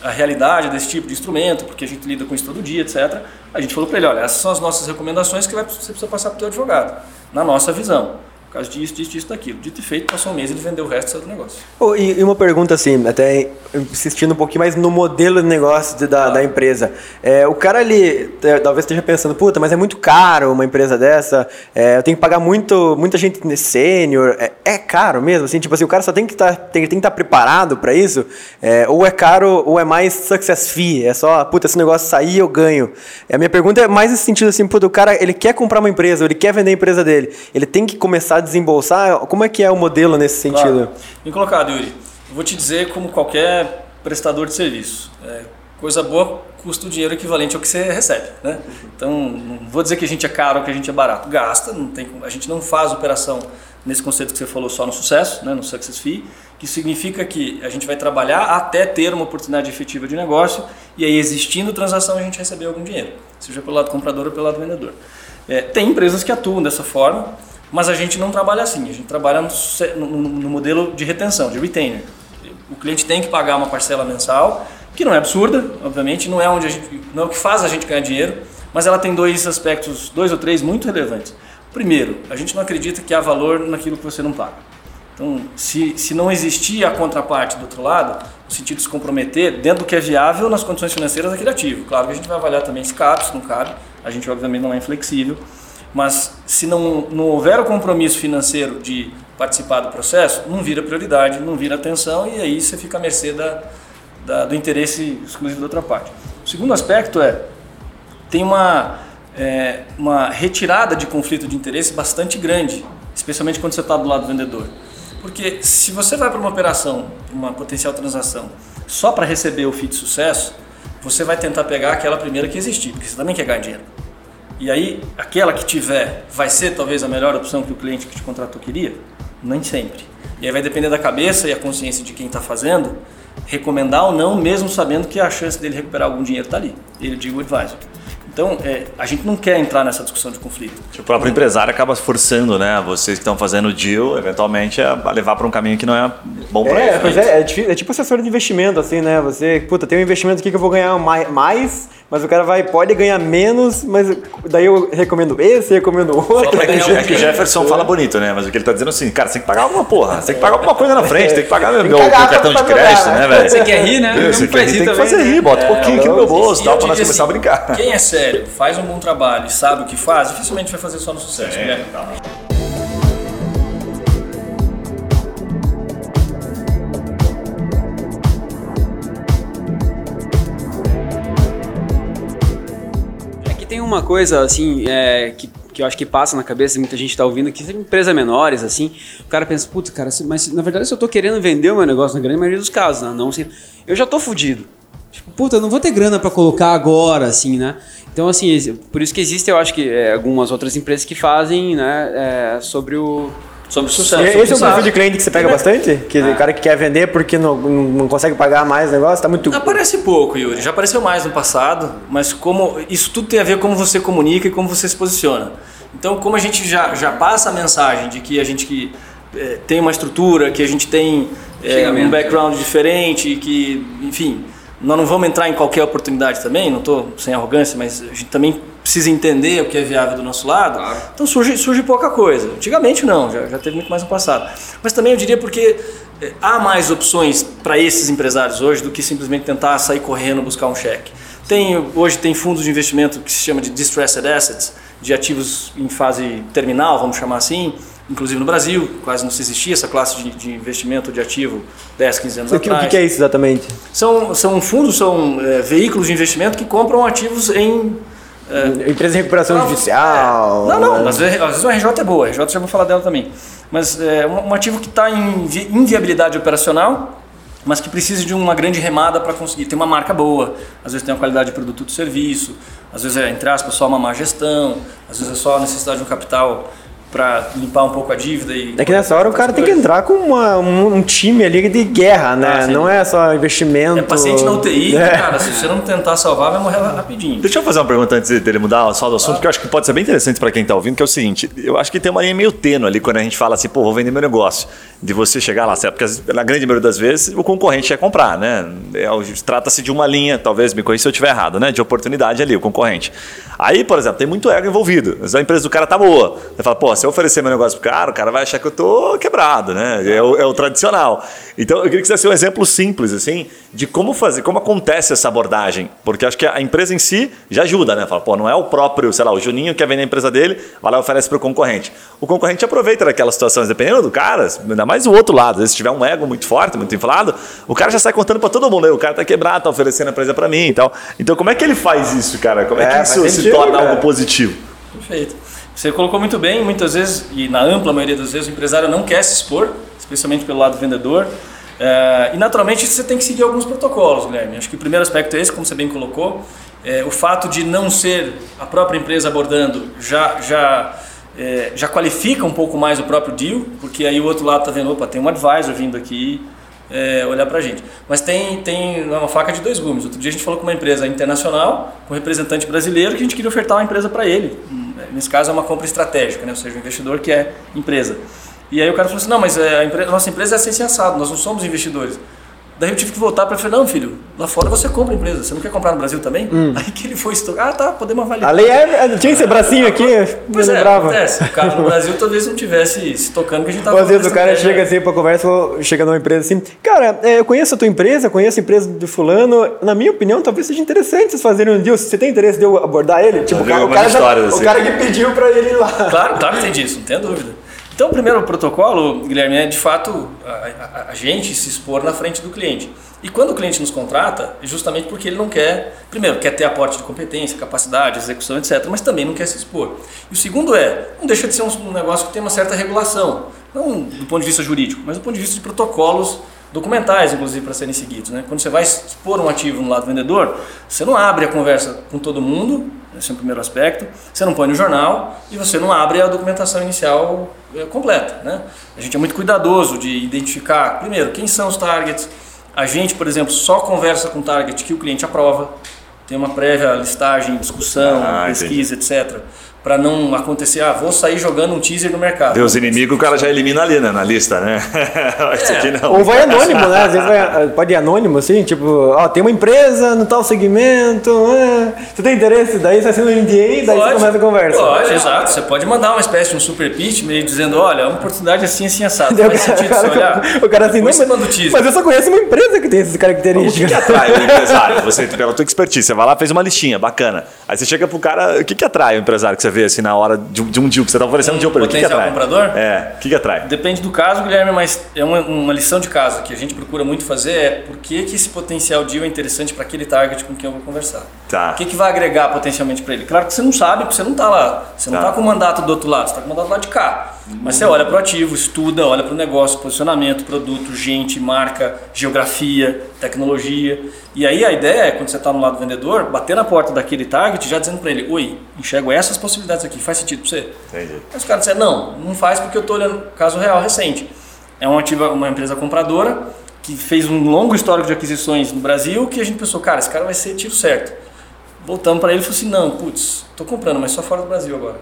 a realidade desse tipo de instrumento, porque a gente lida com isso todo dia, etc. A gente falou para ele, olha, essas são as nossas recomendações que você precisa passar para o teu advogado, na nossa visão por causa disso, disso, disso, daquilo. Dito e feito, passou um mês e ele vendeu o resto do negócio. Oh, e, e, uma pergunta assim, até insistindo um pouquinho mais no modelo de negócio de, da, ah. da empresa. É, o cara ali é, talvez esteja pensando, puta, mas é muito caro uma empresa dessa, é, eu tenho que pagar muito, muita gente sênior. É, é, caro mesmo, assim, tipo assim, o cara só tem que tá, tem, tem que estar tá preparado para isso, é, ou é caro, ou é mais success fee, é só, puta, esse negócio sair eu ganho. a minha pergunta é mais nesse sentido assim, puta, o cara, ele quer comprar uma empresa, ele quer vender a empresa dele, ele tem que começar a desembolsar? Como é que é o modelo nesse sentido? Claro. Bem colocado, Yuri. Eu vou te dizer como qualquer prestador de serviço. É, coisa boa custa o dinheiro equivalente ao que você recebe. Né? Então, não vou dizer que a gente é caro ou que a gente é barato. Gasta, não tem, a gente não faz operação nesse conceito que você falou só no sucesso, né, no success fee, que significa que a gente vai trabalhar até ter uma oportunidade efetiva de negócio e aí existindo transação a gente receber algum dinheiro, seja pelo lado comprador ou pelo lado vendedor. É, tem empresas que atuam dessa forma, mas a gente não trabalha assim, a gente trabalha no, no, no modelo de retenção, de retainer. O cliente tem que pagar uma parcela mensal, que não é absurda, obviamente, não é, onde gente, não é o que faz a gente ganhar dinheiro, mas ela tem dois aspectos, dois ou três muito relevantes. Primeiro, a gente não acredita que há valor naquilo que você não paga. Então, se, se não existir a contraparte do outro lado, no sentido de se comprometer, dentro do que é viável nas condições financeiras daquele ativo. Claro que a gente vai avaliar também se cabe, se não cabe, a gente obviamente não é inflexível, mas se não, não houver o compromisso financeiro de participar do processo, não vira prioridade, não vira atenção e aí você fica à mercê da, da, do interesse exclusivo da outra parte. O segundo aspecto é, tem uma, é, uma retirada de conflito de interesse bastante grande, especialmente quando você está do lado do vendedor. Porque se você vai para uma operação, uma potencial transação, só para receber o FII de sucesso, você vai tentar pegar aquela primeira que existir, porque você também quer ganhar dinheiro. E aí, aquela que tiver vai ser talvez a melhor opção que o cliente que te contratou queria? Nem sempre. E aí vai depender da cabeça e a consciência de quem está fazendo, recomendar ou não, mesmo sabendo que a chance dele recuperar algum dinheiro está ali. Ele diga o advisor. Então, é, a gente não quer entrar nessa discussão de conflito. O próprio empresário acaba forçando, né? Vocês que estão fazendo o deal, eventualmente, a levar para um caminho que não é bom para É, ele. pois é, é, difí- é tipo assessor de investimento, assim, né? Você, puta, tem um investimento aqui que eu vou ganhar mai- mais, mas o cara vai, pode ganhar menos, mas daí eu recomendo esse, recomendo outro. É que, é que o Jefferson fala bonito, né? Mas o que ele tá dizendo é assim, cara, você tem que pagar alguma porra, você tem que pagar alguma coisa na frente, tem que pagar meu, Tem meu, que cartão de crédito, né, velho? Você quer rir, né? Não você tem rir que também, fazer né? rir, bota um pouquinho aqui no meu bolso, E tal, pra nós começar a assim, brincar. Quem é sério, faz um bom trabalho e sabe o que faz, dificilmente vai fazer só no sucesso. né? É que tem uma coisa, assim, é, que, que eu acho que passa na cabeça de muita gente tá ouvindo, que tem empresas menores, assim, o cara pensa, putz, cara, mas na verdade se eu tô querendo vender o meu negócio na grande maioria dos casos, né? Não, assim, eu já tô fudido. Tipo, puta, eu não vou ter grana pra colocar agora, assim, né? Então, assim, por isso que existe, eu acho que é, algumas outras empresas que fazem, né, é, sobre o... Sobre o sucesso. Esse é o Exato. perfil de cliente que você pega bastante? Que o cara que quer vender porque não, não consegue pagar mais o negócio, tá muito... Aparece pouco, Yuri. Já apareceu mais no passado, mas como isso tudo tem a ver com como você comunica e como você se posiciona. Então, como a gente já, já passa a mensagem de que a gente que, eh, tem uma estrutura, que a gente tem Chegamento. um background diferente, que, enfim, nós não vamos entrar em qualquer oportunidade também, não estou sem arrogância, mas a gente também precisa entender o que é viável do nosso lado. Então surge, surge pouca coisa. Antigamente não, já, já teve muito mais no passado. Mas também eu diria porque eh, há mais opções para esses empresários hoje do que simplesmente tentar sair correndo buscar um cheque. Tem, hoje tem fundos de investimento que se chama de distressed assets, de ativos em fase terminal, vamos chamar assim, inclusive no Brasil, quase não se existia essa classe de, de investimento de ativo 10, 15 anos O que, o atrás. que que é isso exatamente? São, são fundos, são eh, veículos de investimento que compram ativos em Empresa de recuperação não, judicial... é. Não, não, né? às vezes, às vezes uma RJ é boa, a RJ já vou falar dela também. Mas é um, um ativo que está em vi- inviabilidade operacional, mas que precisa de uma grande remada para conseguir. Tem uma marca boa, às vezes tem uma qualidade de produto ou de serviço, às vezes é, entre aspas, só uma má gestão, às vezes é só a necessidade de um capital para limpar um pouco a dívida. E, É que nessa hora o cara tem que entrar com uma- um, um time ali de guerra, né? Ah, não é só investimento... É paciente na UTI, É. cara, se você não tentar salvar, vai morrer rapidinho. Deixa eu fazer uma pergunta antes dele mudar só do assunto, que eu acho que pode ser bem interessante para quem está ouvindo, que é o seguinte: eu acho que tem uma linha meio tênue ali quando a gente fala assim, pô, vou vender meu negócio. De você chegar lá, certo? Porque na grande maioria das vezes o concorrente quer comprar, né? É, Trata-se de uma linha, talvez me conheça se eu estiver errado, né? De oportunidade ali, o concorrente. Aí, por exemplo, tem muito ego envolvido. Às vezes a empresa do cara tá boa. Você fala, pô, se eu oferecer meu negócio pro cara, o cara vai achar que eu tô quebrado, né? É o, é o tradicional. Então, eu queria que você desse um exemplo simples, assim, de como fazer, como acontece essa abordagem. Porque acho que a empresa em si já ajuda, né? Fala, pô, não é o próprio, sei lá, o Juninho que quer vender a empresa dele, vai lá e oferece pro concorrente. O concorrente aproveita daquelas situações, dependendo do cara, ainda mais o outro lado. Às vezes, se tiver um ego muito forte, muito inflado, o cara já sai contando pra todo mundo. "Ei, O cara tá quebrado, tá oferecendo a empresa pra mim e tal. Então, como é que ele faz isso, cara? Como é, É, que isso se sentido, torna cara. algo positivo? Perfeito. Você colocou muito bem, muitas vezes, e na ampla maioria das vezes, o empresário não quer se expor, especialmente pelo lado vendedor. Eh, e naturalmente você tem que seguir alguns protocolos, Guilherme. Acho que o primeiro aspecto é esse, como você bem colocou. Eh, o fato de não ser a própria empresa abordando já, já, eh, já qualifica um pouco mais o próprio deal, porque aí o outro lado está vendo, opa, tem um advisor vindo aqui é, olhar para a gente. Mas tem, tem uma faca de dois gumes. Outro dia a gente falou com uma empresa internacional, com um representante brasileiro, que a gente queria ofertar uma empresa para ele. Hum, Nesse caso é uma compra estratégica, né? ou seja, o investidor que é empresa. E aí o cara falou assim, não, mas é, a, empre- a nossa empresa é assim, assim, assado, nós não somos investidores. Daí eu tive que voltar para ele falei, não filho, lá fora você compra empresa, você não quer comprar no Brasil também? Aí que ele foi estocar, ah tá, podemos avaliar. A lei é, é- tinha esse bracinho aqui, eu Pois não é, lembrava. acontece. O cara no Brasil talvez não tivesse se tocando que a gente tava às vezes o cara chega estratégia. assim pra conversa, chega numa empresa assim, cara, é, eu conheço a tua empresa, conheço a empresa do fulano, na minha opinião, talvez seja interessante vocês fazerem um deal, você tem interesse de eu abordar ele? Tipo, o vi cara, o algumas cara, já- histórias, o assim. cara que pediu pra ele ir lá. Claro, claro que tem disso, não tenha dúvida. Então, o primeiro protocolo, Guilherme, é de fato a, a- a gente se expor na frente do cliente. E quando o cliente nos contrata, é justamente porque ele não quer, primeiro, quer ter aporte de competência, capacidade, execução, etc., mas também não quer se expor. E o segundo é, não deixa de ser um, um negócio que tem uma certa regulação, não do ponto de vista jurídico, mas do ponto de vista de protocolos documentais, inclusive, para serem seguidos. Né? Quando você vai expor um ativo no lado vendedor, você não abre a conversa com todo mundo Esse é o primeiro aspecto. Você não põe no jornal e você não abre a documentação inicial eh, completa. Né? A gente é muito cuidadoso de identificar, primeiro, quem são os targets. A gente, por exemplo, só conversa com target que o cliente aprova. Tem uma prévia listagem, discussão, Ah, pesquisa, etc. Para não acontecer, ah, vou sair jogando um teaser no mercado. Deus inimigo, o cara já elimina ali, né? Na lista, né? Isso aqui não. Ou vai anônimo, né? Às vezes vai, pode ir anônimo, assim, tipo, ó, tem uma empresa no tal segmento, é, você tem interesse? Daí você assina um NDA e daí você começa a conversa. Pode, exato. Você pode mandar uma espécie de um super pitch meio dizendo, olha, é uma oportunidade assim, assim, assado. O Faz cara, sentido você olhar. o cara assim, não, mas, teaser. mas eu só conheço uma empresa que tem essas O que, características. que atrai o empresário? Você, pela tua expertise, você vai lá, fez uma listinha, bacana. Aí você chega pro cara, o que, que atrai o empresário que você vê assim na hora de, um- de um deal, que você tá oferecendo um deal pra ele? O que, que potencial atrai? comprador? É, o que, que atrai? Depende do caso, Guilherme, mas é uma, uma lição de caso que a gente procura muito fazer é por que, que esse potencial deal é interessante para aquele target com quem eu vou conversar. Tá. O que, que vai agregar potencialmente para ele? Claro que você não sabe, porque você não está lá. Você não Tá. está com o mandato do outro lado, você está com o mandato do lado de cá. Mas você olha para o ativo, estuda, olha para o negócio, posicionamento, produto, gente, marca, geografia, tecnologia. E aí a ideia é, quando você está no lado do vendedor, bater na porta daquele target já dizendo para ele: Oi, enxergo essas possibilidades aqui, faz sentido para você? Entendi. Mas os caras disseram, não, não faz porque eu estou olhando caso real recente. É uma, ativa, uma empresa compradora que fez um longo histórico de aquisições no Brasil que a gente pensou, cara, esse cara vai ser tiro certo. Voltamos para ele e falou assim, não, putz, tô comprando, mas só fora do Brasil agora.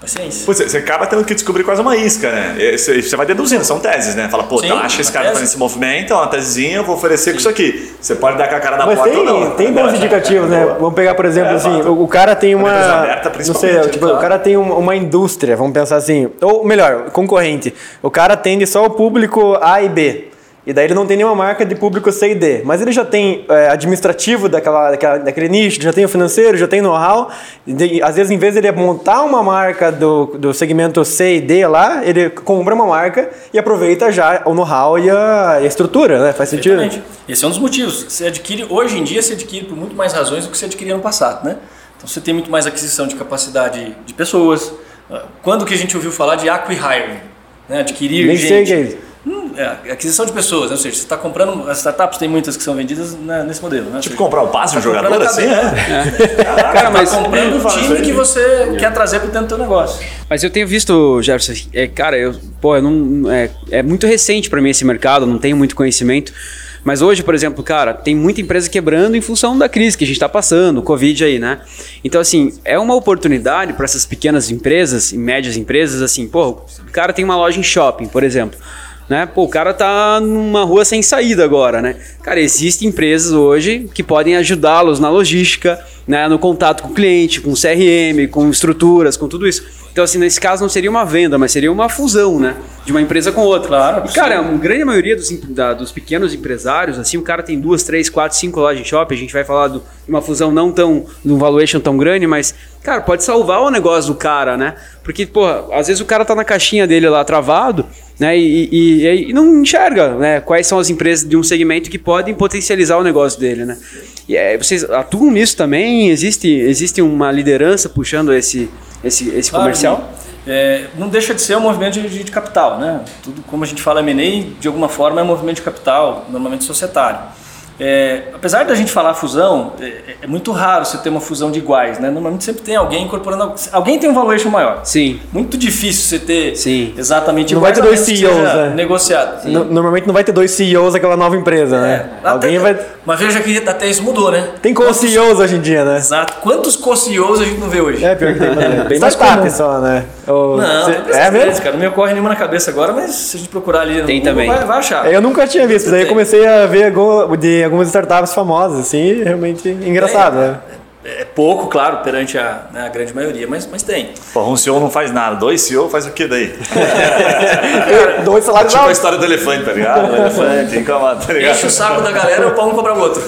Paciência. Pô, Você você acaba tendo que descobrir quase uma isca, né? E Você você vai deduzindo, são teses, né? Fala, pô, Sim, acho que esse cara tá tese. nesse movimento, é uma tesezinha, eu vou oferecer com isso aqui. Você pode dar com a cara na Mas porta tem, ou não. tem bons indicativos, né? Vamos pegar, por exemplo, É, assim, o, o cara tem uma. empresa aberta, não principalmente, sei, tipo, claro. o cara tem uma, uma indústria, vamos pensar assim. Ou melhor, concorrente. O cara atende só o público A e B. E daí ele não tem nenhuma marca de público C e D. Mas ele já tem é, administrativo daquela, daquela- daquele nicho, já tem o financeiro, já tem know-how. Às vezes, em vez de ele montar uma marca do, do segmento C e D lá, ele compra uma marca e aproveita já o know-how e a, estrutura, né? Faz sentido? Perfeitamente. Esse é um dos motivos. Você adquire, hoje em dia, você adquire por muito mais razões do que você adquiria no passado, né? Então você tem muito mais aquisição de capacidade de pessoas. Ah, Quando que a gente ouviu falar de acqui-hiring? Né? Adquirir Nem gente. sei que é. Hum, é, aquisição de pessoas, né? ou seja, você está comprando. As startups tem muitas que são vendidas né, nesse modelo. Né? Tipo, seja, comprar o passe de um tá jogador a assim, cabeça. é? Cara, mas, Tá comprando o time que você quer trazer para dentro do teu negócio. mas eu tenho visto, Jefferson, é, cara, eu, pô, eu não, é, é muito recente pra mim esse mercado, não tenho muito conhecimento. Mas hoje, por exemplo, cara, tem muita empresa quebrando em função da crise que a gente está passando, o Covid aí, né? Então, assim, é uma oportunidade para essas pequenas empresas e médias empresas, assim, pô, o cara tem uma loja em shopping, por exemplo. Né? Pô, o cara tá numa rua sem saída agora, né? Cara, existem empresas hoje que podem ajudá-los na logística, né? no contato com o cliente, com CRM, com estruturas, com tudo isso. Então, assim, nesse caso não seria uma venda, mas seria uma fusão, né? De uma empresa com outra. Claro, E, cara, a grande maioria dos, da- dos pequenos empresários, assim, o cara tem duas, três, quatro, cinco lojas em shopping, a gente vai falar de uma fusão não tão, de um valuation tão grande, mas, cara, pode salvar o negócio do cara, né? Porque, porra, às vezes o cara tá na caixinha dele lá travado, né? E, e- e- não enxerga, né? Quais são as empresas de um segmento que podem potencializar o negócio dele, né? E é, vocês atuam nisso também? Existe, existe uma liderança puxando esse, esse, esse Claro, comercial? é, não deixa de ser um movimento de, de capital, né? Tudo como a gente fala M&A, de alguma forma é um movimento de capital, normalmente societário. É, apesar da gente falar fusão, é, é muito raro você ter uma fusão de iguais, né? Normalmente sempre tem alguém incorporando, alguém tem um valuation maior. Sim. Muito difícil você ter Sim. exatamente Não vai ter dois CEOs, né? negociado. No- Normalmente não vai ter dois CEOs daquela nova empresa, né? É, Alguém até- vai. Mas veja que até isso mudou, né? Tem co-CEOs hoje em dia, né? Exato. Quantos co-CEOs a gente não vê hoje? É, pior que tem. Mas Bem mais comum. só, né? Ou- Não, cê- é mesmo? cara. Não me ocorre nenhuma na cabeça agora, mas se a gente procurar ali no Tem Google, também. Vai, vai achar. É, Eu nunca tinha visto, daí comecei a ver de algumas startups famosas, assim, realmente engraçado, né? É pouco, claro, perante a, né, a grande maioria, mas, mas tem. Pô, um CEO não faz nada, dois CEO faz o que daí? Dois salários tipo a altos. história do elefante, tá ligado? O elefante, encamado, tá ligado? Enche o saco da galera, o pão cobra o outro.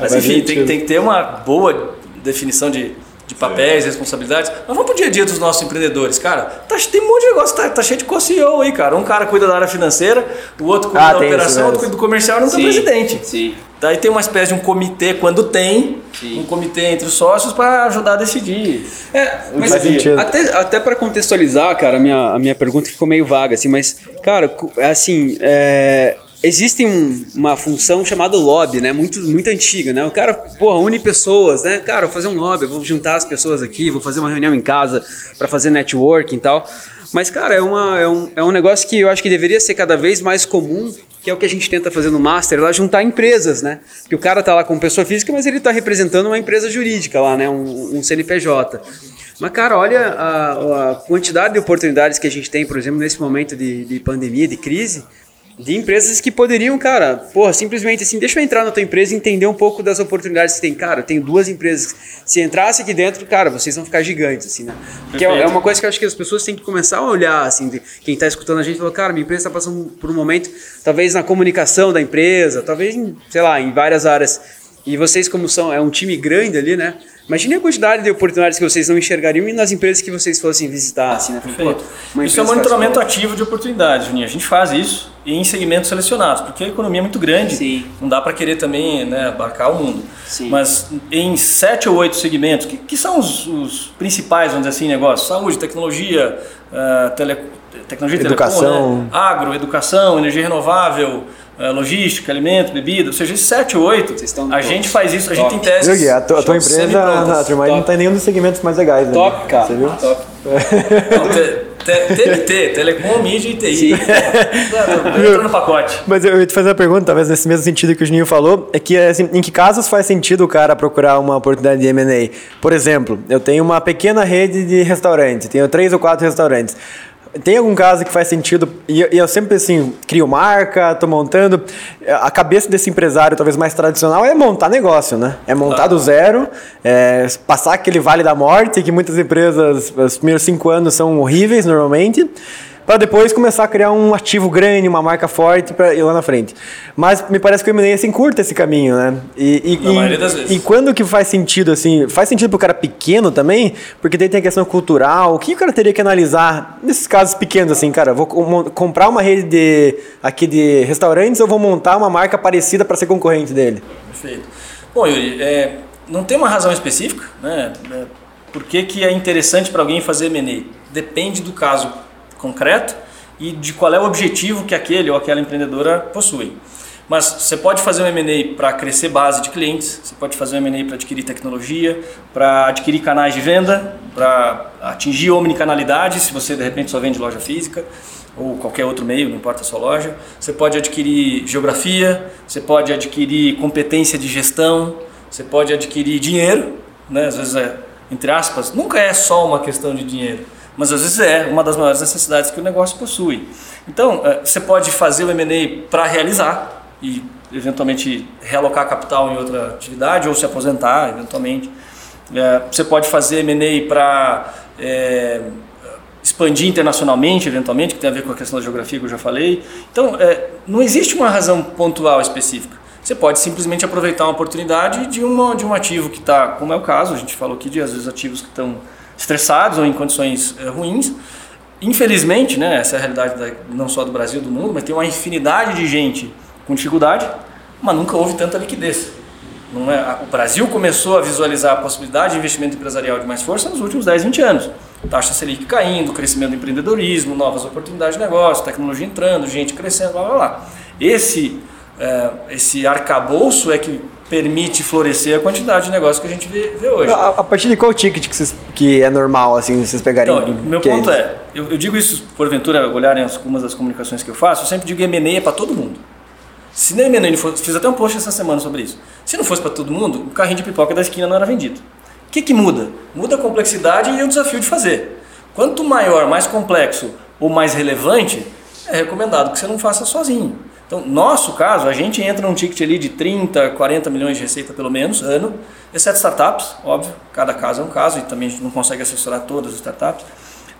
Mas enfim, tem, tem que ter uma boa definição de, de papéis, responsabilidades. Mas vamos pro dia a dia dos nossos empreendedores, cara. Tá, tem um monte de negócio, tá, tá cheio de co-CEO aí, cara. Um cara cuida da área financeira, o outro cuida Ah, da tem operação, mesmo. outro cuida do comercial e não tem Sim, presidente. sim. Daí tem uma espécie de um comitê quando tem, Sim. um comitê entre os sócios para ajudar a decidir. É, mas sentido. até, até para contextualizar, cara, a minha, a minha pergunta ficou meio vaga, assim, mas, cara, cu- assim, é, existe um- uma função chamada lobby, né? Muito, muito antiga, né? O cara, porra, une pessoas, né? Cara, vou fazer um lobby, vou juntar as pessoas aqui, vou fazer uma reunião em casa para fazer networking e tal. Mas, cara, é, uma, é, um, é um negócio que eu acho que deveria ser cada vez mais comum, que é o que a gente tenta fazer no Master, lá juntar empresas, né? Que o cara tá lá como pessoa física, mas ele tá representando uma empresa jurídica lá, né? Um, um CNPJ. Mas, cara, olha a, a quantidade de oportunidades que a gente tem, por exemplo, nesse momento de, de pandemia, de crise, de empresas que poderiam, cara, porra, simplesmente assim, deixa eu entrar na tua empresa e entender um pouco das oportunidades que tem. Cara, eu tenho duas empresas. Se entrasse aqui dentro, cara, vocês vão ficar gigantes, assim, né? Porque é, Perfeito. é uma coisa que eu acho que as pessoas têm que começar a olhar, assim, de- quem tá escutando a gente falou, cara, minha empresa está passando por um momento, talvez na comunicação da empresa, talvez, em, sei lá, em várias áreas. E vocês, como são, é um time grande ali, né? Imagine a quantidade de oportunidades que vocês não enxergariam e nas empresas que vocês fossem visitar, assim, né? Perfeito. Isso é empresa monitoramento ativo de oportunidades, Juninho. A gente faz isso em segmentos selecionados, porque a economia é muito grande. Sim. Não dá para querer também né, abarcar o mundo. Sim. Mas em sete ou oito segmentos, que, que são os, os principais, vamos dizer assim, negócios? Saúde, tecnologia, ah, tele, tecnologia e Educação. telecom, né? agro, educação, energia renovável, logística, alimento, bebida, ou seja, esses sete ou oito, Vocês estão a todos. gente faz isso, a gente tem testes. Viu, Gui? A tua, a tua empresa, não Top. tá em nenhum dos segmentos mais legais. né? Top, cara. Você viu? Top. Não, te- te- TNT, Telecom, Mídia e TI. Entra no pacote. Mas eu ia te fazer uma pergunta, talvez nesse mesmo sentido que o Juninho falou, é que assim, em que casos faz sentido o cara procurar uma oportunidade de M&A? Por exemplo, eu tenho uma pequena rede de restaurantes, tenho três ou quatro restaurantes. Tem algum caso que faz sentido, e eu, sempre assim, crio marca, tô montando, a cabeça desse empresário talvez mais tradicional é montar negócio, né? É montar do zero, é, passar aquele vale da morte, que muitas empresas, os primeiros cinco anos são horríveis normalmente, para depois começar a criar um ativo grande, uma marca forte para ir lá na frente. Mas me parece que o M&A assim curta esse caminho, né? E, e, Na e- maioria das vezes. E quando que faz sentido assim? Faz sentido pro cara pequeno também, porque daí tem a questão cultural. O que o cara teria que analisar nesses casos pequenos assim, cara? Vou com- comprar uma rede de aqui de restaurantes ou vou montar uma marca parecida para ser concorrente dele? Perfeito. Bom, Yuri, é, não tem uma razão específica, né? É, por que, que é interessante para alguém fazer M&A? Depende do caso concreto e de qual é o objetivo que aquele ou aquela empreendedora possui. Mas você pode fazer um M&A para crescer base de clientes, você pode fazer um M&A para adquirir tecnologia, para adquirir canais de venda, para atingir omnicanalidade, se você de repente só vende loja física, ou qualquer outro meio, não importa a sua loja. Você pode adquirir geografia, você pode adquirir competência de gestão, você pode adquirir dinheiro, né? às vezes é, entre aspas, nunca é só uma questão de dinheiro, mas às vezes é uma das maiores necessidades que o negócio possui. Então, eh, você pode fazer o M&A para realizar e eventualmente realocar capital em outra atividade ou se aposentar eventualmente. Eh, Você pode fazer M&A para expandir internacionalmente, eventualmente, que tem a ver com a questão da geografia que eu já falei. Então, é, não existe uma razão pontual específica. Você pode simplesmente aproveitar uma oportunidade de, uma, de um ativo que está, como é o caso, a gente falou aqui de às vezes ativos que estão estressados ou em condições é, ruins. Infelizmente, né, essa é a realidade da- não só do Brasil, do mundo, mas tem uma infinidade de gente com dificuldade, mas nunca houve tanta liquidez. É, o Brasil começou a visualizar a possibilidade de investimento empresarial de mais força nos últimos 10, 20 anos. Taxa Selic caindo, crescimento do empreendedorismo, novas oportunidades de negócio, tecnologia entrando, gente crescendo, blá blá blá. Esse, é, esse arcabouço é que permite florescer a quantidade de negócio que a gente vê, vê hoje. A, a partir de qual ticket que, vocês, que é normal assim vocês pegarem? Então, meu que ponto isso? é, eu, eu digo isso, porventura, olharem algumas das comunicações que eu faço, eu sempre digo M&A é para todo mundo. Se nem M&A fosse, fiz até um post essa semana sobre isso. Se não fosse para todo mundo, o carrinho de pipoca da esquina não era vendido. O que, que muda? Muda a complexidade e o desafio de fazer. Quanto maior, mais complexo ou mais relevante, é recomendado que você não faça sozinho. Então, nosso caso, a gente entra num ticket ali de 30, 40 milhões de receita pelo menos ano, exceto startups, óbvio, cada caso é um caso e também a gente não consegue assessorar todas as startups.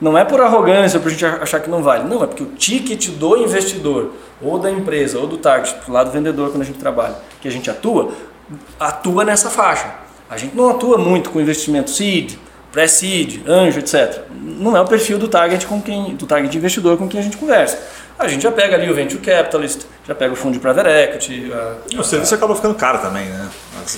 Não é por arrogância, por a gente achar que não vale. Não, é porque o ticket do investidor, ou da empresa, ou do target, do lado vendedor quando a gente trabalha, que a gente atua, atua nessa faixa. A gente não atua muito com investimento seed, pré-seed, anjo, etc. Não é o perfil do target com quem, do target investidor com quem a gente conversa. A gente já pega ali o venture capitalist, já pega o fundo de private equity. a- O serviço acaba ficando caro também, né?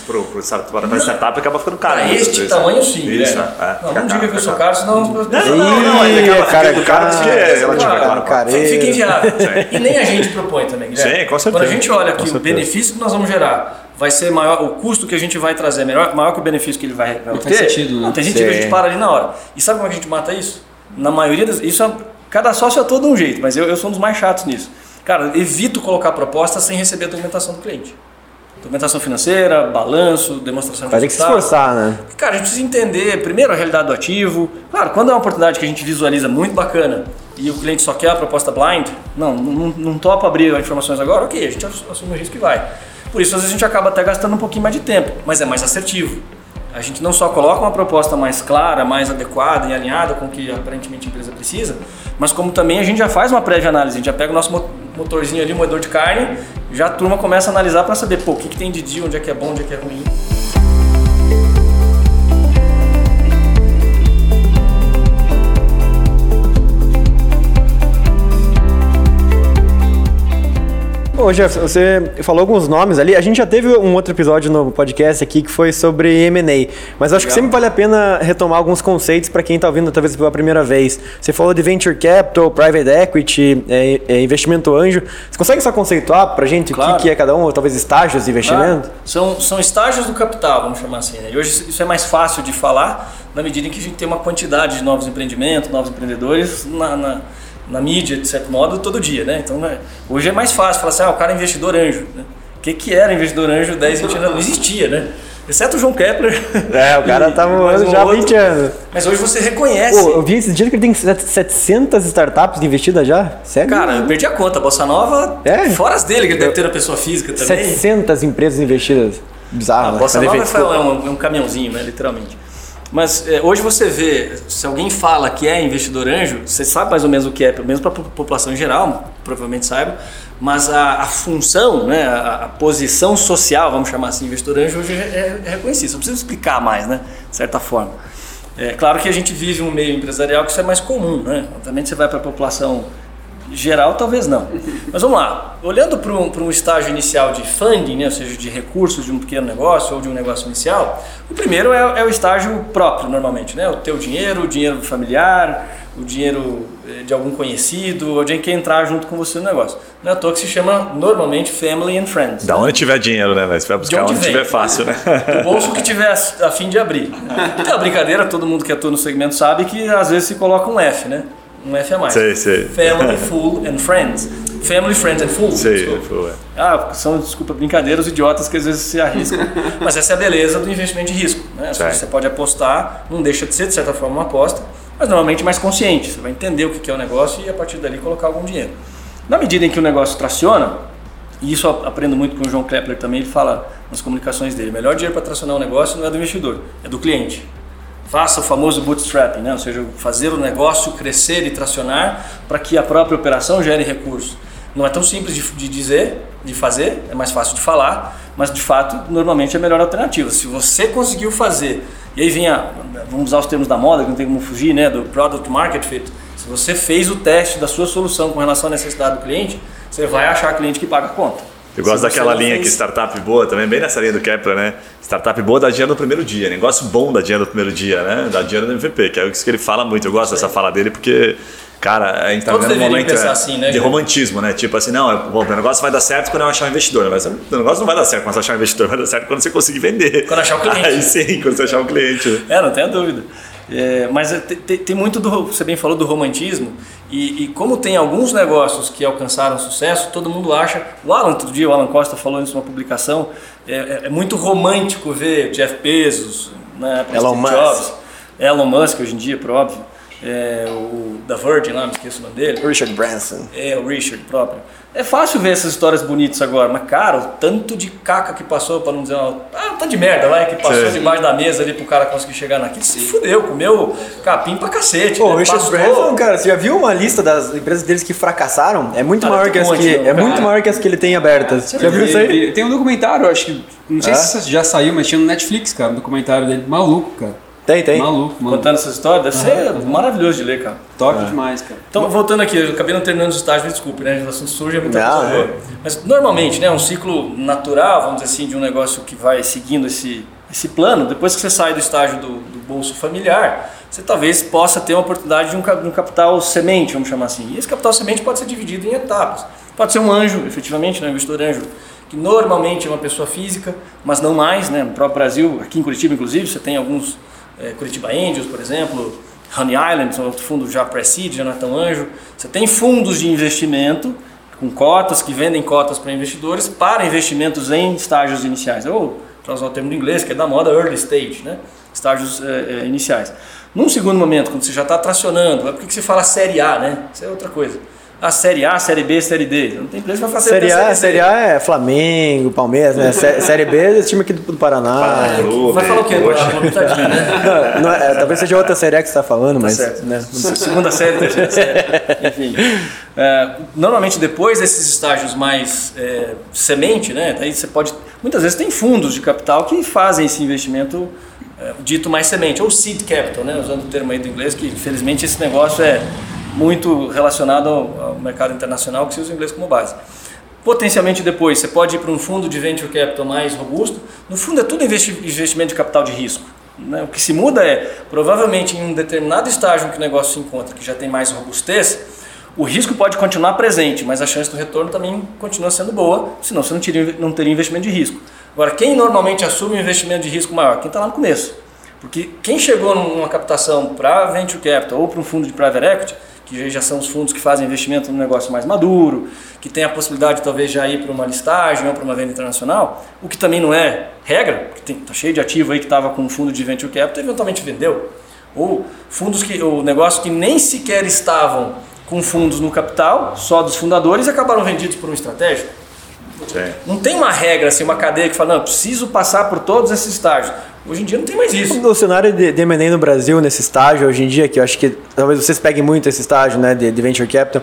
Para a startup acaba ficando caro. Para este vezes, tamanho, né? sim. Isso, né? é. É, Não, não diga caro, que eu sou caro, senão. Não, não, não, ele Ih, acaba cara, ficando caro porque é cara, relativo, é cara. Fica inviável. Sim. E nem a gente propõe também, Guilherme. Sim, com certeza. Quando a gente olha que o benefício que nós vamos gerar vai ser maior, o custo que a gente vai trazer é melhor, maior que o benefício que ele vai, vai faz obter, sentido, né? não, tem gente que a gente para ali na hora. E sabe como é a gente mata isso? Na maioria das. Isso é, cada sócio é todo de um jeito, mas eu, eu sou um dos mais chatos nisso. Cara, evito colocar proposta sem receber a documentação do cliente. Documentação financeira, balanço, demonstração de Vai ter que se esforçar, né? Cara, a gente precisa entender primeiro a realidade do ativo. Claro, quando é uma oportunidade que a gente visualiza muito bacana e o cliente só quer a proposta blind, não, não, não topa abrir as informações agora, ok, a gente assume o risco e vai. Por isso, às vezes a gente acaba até gastando um pouquinho mais de tempo, mas é mais assertivo. A gente não só coloca uma proposta mais clara, mais adequada e alinhada com o que aparentemente a empresa precisa, mas como também a gente já faz uma prévia análise, a gente já pega o nosso mo- motorzinho ali, moedor de carne, já a turma começa a analisar para saber, pô, o que, que tem de dia, onde é que é bom, onde é que é ruim. Ô, Jeff, você falou alguns nomes ali. A gente já teve um outro episódio no podcast aqui que foi sobre M&A, mas acho que sempre vale a pena retomar alguns conceitos para quem está ouvindo talvez pela primeira vez. Você falou de venture capital, private equity, é, é, investimento anjo. Você consegue só conceituar para gente o Claro. que, que é cada um, ou talvez estágios de investimento? Ah, são, são estágios do capital, vamos chamar assim. Né? E hoje isso é mais fácil de falar na medida em que a gente tem uma quantidade de novos empreendimentos, novos empreendedores na, na, na mídia, de certo modo, todo dia. Né? Então, né, hoje é mais fácil falar assim, ah, o cara é investidor anjo. Né? O que, que era investidor anjo 10, 20 anos? Não existia, né? Exceto o João Kepler. É, o cara tá um já há outro. 20 anos. Mas hoje você reconhece. Pô, eu vi esses dias que ele tem set- 700 startups investidas já. Sério? Cara, eu perdi a conta. A Bossa Nova, É? fora as dele, que deve ter a pessoa física também. 700 empresas investidas. Bizarro, A né? Bossa Nova defeito. é um, é um caminhãozinho, né, literalmente. Mas é, hoje você vê, se alguém fala que é investidor anjo, você sabe mais ou menos o que é, pelo menos para a população em geral, provavelmente saiba, mas a, a função, né, a, a posição social, vamos chamar assim, investidor anjo, hoje é, é reconhecida. Não precisa explicar mais, né, de certa forma. É claro que a gente vive um meio empresarial que isso é mais comum, né? Obviamente você vai para a população geral, talvez não. Mas vamos lá, olhando para um, para um estágio inicial de funding, né? ou seja, de recursos de um pequeno negócio ou de um negócio inicial, o primeiro é, é o estágio próprio, normalmente, né? o teu dinheiro, o dinheiro familiar, o dinheiro eh, de algum conhecido, ou de quem quer entrar junto com você no negócio. Não é à toa que se chama normalmente family and friends. Da onde tiver dinheiro, né? velho? Você vai De buscar onde onde vem? tiver fácil, né? Do bolso que tiver a fim de abrir. Tem uma brincadeira, todo mundo que atua no segmento sabe que às vezes se coloca um F, né? Um F a mais. Sei, sei. Family, Fool and Friends. Family, Friends and Fools. Sei, desculpa. foi. Ah, são, desculpa, brincadeiras idiotas que às vezes se arriscam. Mas essa é a beleza do investimento de risco. Né? Você pode apostar, não deixa de ser, de certa forma, uma aposta, mas normalmente mais consciente. Você vai entender o que é o negócio e a partir dali colocar algum dinheiro. Na medida em que o negócio traciona, e isso eu aprendo muito com o João Kepler também, ele fala nas comunicações dele, o melhor dinheiro para tracionar um negócio não é do investidor, é do cliente. Faça o famoso bootstrapping, né? ou seja, fazer o negócio crescer e tracionar para que a própria operação gere recursos. Não é tão simples de, de dizer, de fazer, é mais fácil de falar, mas de fato, normalmente é a melhor alternativa. Se você conseguiu fazer, e aí vem a, vamos usar os termos da moda, que não tem como fugir, né? do Product Market Fit. Se você fez o teste da sua solução com relação à necessidade do cliente, você vai achar cliente que paga a conta. Eu gosto daquela linha fez- que startup boa também, bem nessa linha do Kepler, né? Startup boa dá dinheiro no primeiro dia. Negócio bom dá dinheiro no primeiro dia, né? Dá dinheiro no MVP, que é isso que ele fala muito. Eu gosto dessa fala dele porque, cara, a gente tá Todos vivendo um momento é, assim, né, de romantismo, né? Tipo assim, não, é- bom, o negócio vai dar certo quando eu achar um investidor. Mas o negócio não vai dar certo quando você achar um investidor, vai dar certo quando você conseguir vender. Quando achar o cliente. Aí sim, quando você achar o cliente. né? É, não tenha dúvida. É, mas é, tem, tem- muito do, você bem falou do romantismo, e, e como tem alguns negócios que alcançaram sucesso, todo mundo acha. O Alan, outro dia, o Alan Costa falou isso numa publicação, é, é- é muito romântico ver Jeff Bezos, né, Elon Steve Musk. Jobs, Elon Musk hoje em dia, por óbvio, é, o da Virgin lá, me esqueço o nome dele. Richard Branson. É, o Richard próprio. É fácil ver essas histórias bonitas agora, mas cara, o tanto de caca que passou, pra não dizer uma. Ah, um tanto de merda lá, que passou Sim. debaixo da mesa ali pro cara conseguir chegar naquilo. Se fudeu, comeu capim pra cacete. Pô, né? Richard Pastou. Branson, cara, você já viu uma lista das empresas deles que fracassaram? É muito Cara, maior que um monte, que é muito maior que as que ele tem abertas. Já viu isso aí? Tem um documentário, acho que. Não sei É? se já saiu, mas tinha no Netflix, cara, um documentário dele. Maluco, cara. Tem, tem. Maluco, mano. Contando essa história, deve ser maravilhoso de ler, cara. Top demais, cara. Então, voltando aqui, eu acabei não terminando os estágios, me desculpe, né? O assunto surge é muita Não, coisa é. Mas, normalmente, né, um ciclo natural, vamos dizer assim, de um negócio que vai seguindo esse, esse plano, depois que você sai do estágio do, do bolso familiar, você talvez possa ter uma oportunidade de um, de um capital semente, vamos chamar assim. E esse capital semente pode ser dividido em etapas. Pode ser um anjo, efetivamente, né, um investidor anjo, que normalmente é uma pessoa física, mas não mais, né? No próprio Brasil, aqui em Curitiba, inclusive, você tem alguns é, Curitiba Angels, por exemplo, Honey Island, são outro fundo já é tão anjo. Você tem fundos de investimento com cotas que vendem cotas para investidores para investimentos em estágios iniciais, ou para usar o termo em inglês, que é da moda early stage, né? estágios é, é, iniciais. Num segundo momento, quando você já está tracionando, é por que você fala série A, né? Isso é outra coisa. A série A, série B, série D. Não tem empresa que vai fazer Série A, D. série A é Flamengo, Palmeiras, né? Sé- Série B é esse time aqui do, do Paraná. Vai falar o quê? Né? Não, não é, talvez seja outra série A que você está falando, mas. certo. né? Segunda série, terceira série. Enfim. É, normalmente depois desses estágios mais é, semente, né? Daí você pode. Muitas vezes tem fundos de capital que fazem esse investimento é, dito mais semente, ou seed capital, né? Usando o termo aí do inglês, que infelizmente esse negócio é muito relacionado ao, mercado internacional que se usa o inglês como base. Potencialmente depois você pode ir para um fundo de venture capital mais robusto. No fundo é tudo investi- investimento de capital de risco. né? O que se muda é, provavelmente em um determinado estágio que o negócio se encontra, que já tem mais robustez, o risco pode continuar presente, mas a chance do retorno também continua sendo boa, senão você não teria, não teria investimento de risco. Agora, quem normalmente assume um investimento de risco maior? Quem está lá no começo. Porque quem chegou numa captação para venture capital ou para um fundo de private equity, que já são os fundos que fazem investimento num negócio mais maduro, que tem a possibilidade talvez já ir para uma listagem ou para uma venda internacional, o que também não é regra, porque tem, tá cheio de ativo aí que estava com um fundo de venture capital e eventualmente vendeu. Ou fundos que, o negócio que nem sequer estavam com fundos no capital, só dos fundadores, e acabaram vendidos por um estratégico. Sim. Não tem uma regra, assim, uma cadeia que fala, não, preciso passar por todos esses estágios. Hoje em dia não tem mais isso. O cenário de, de M&A no Brasil, nesse estágio, hoje em dia, que eu acho que talvez vocês peguem muito esse estágio né, de, de Venture Capital,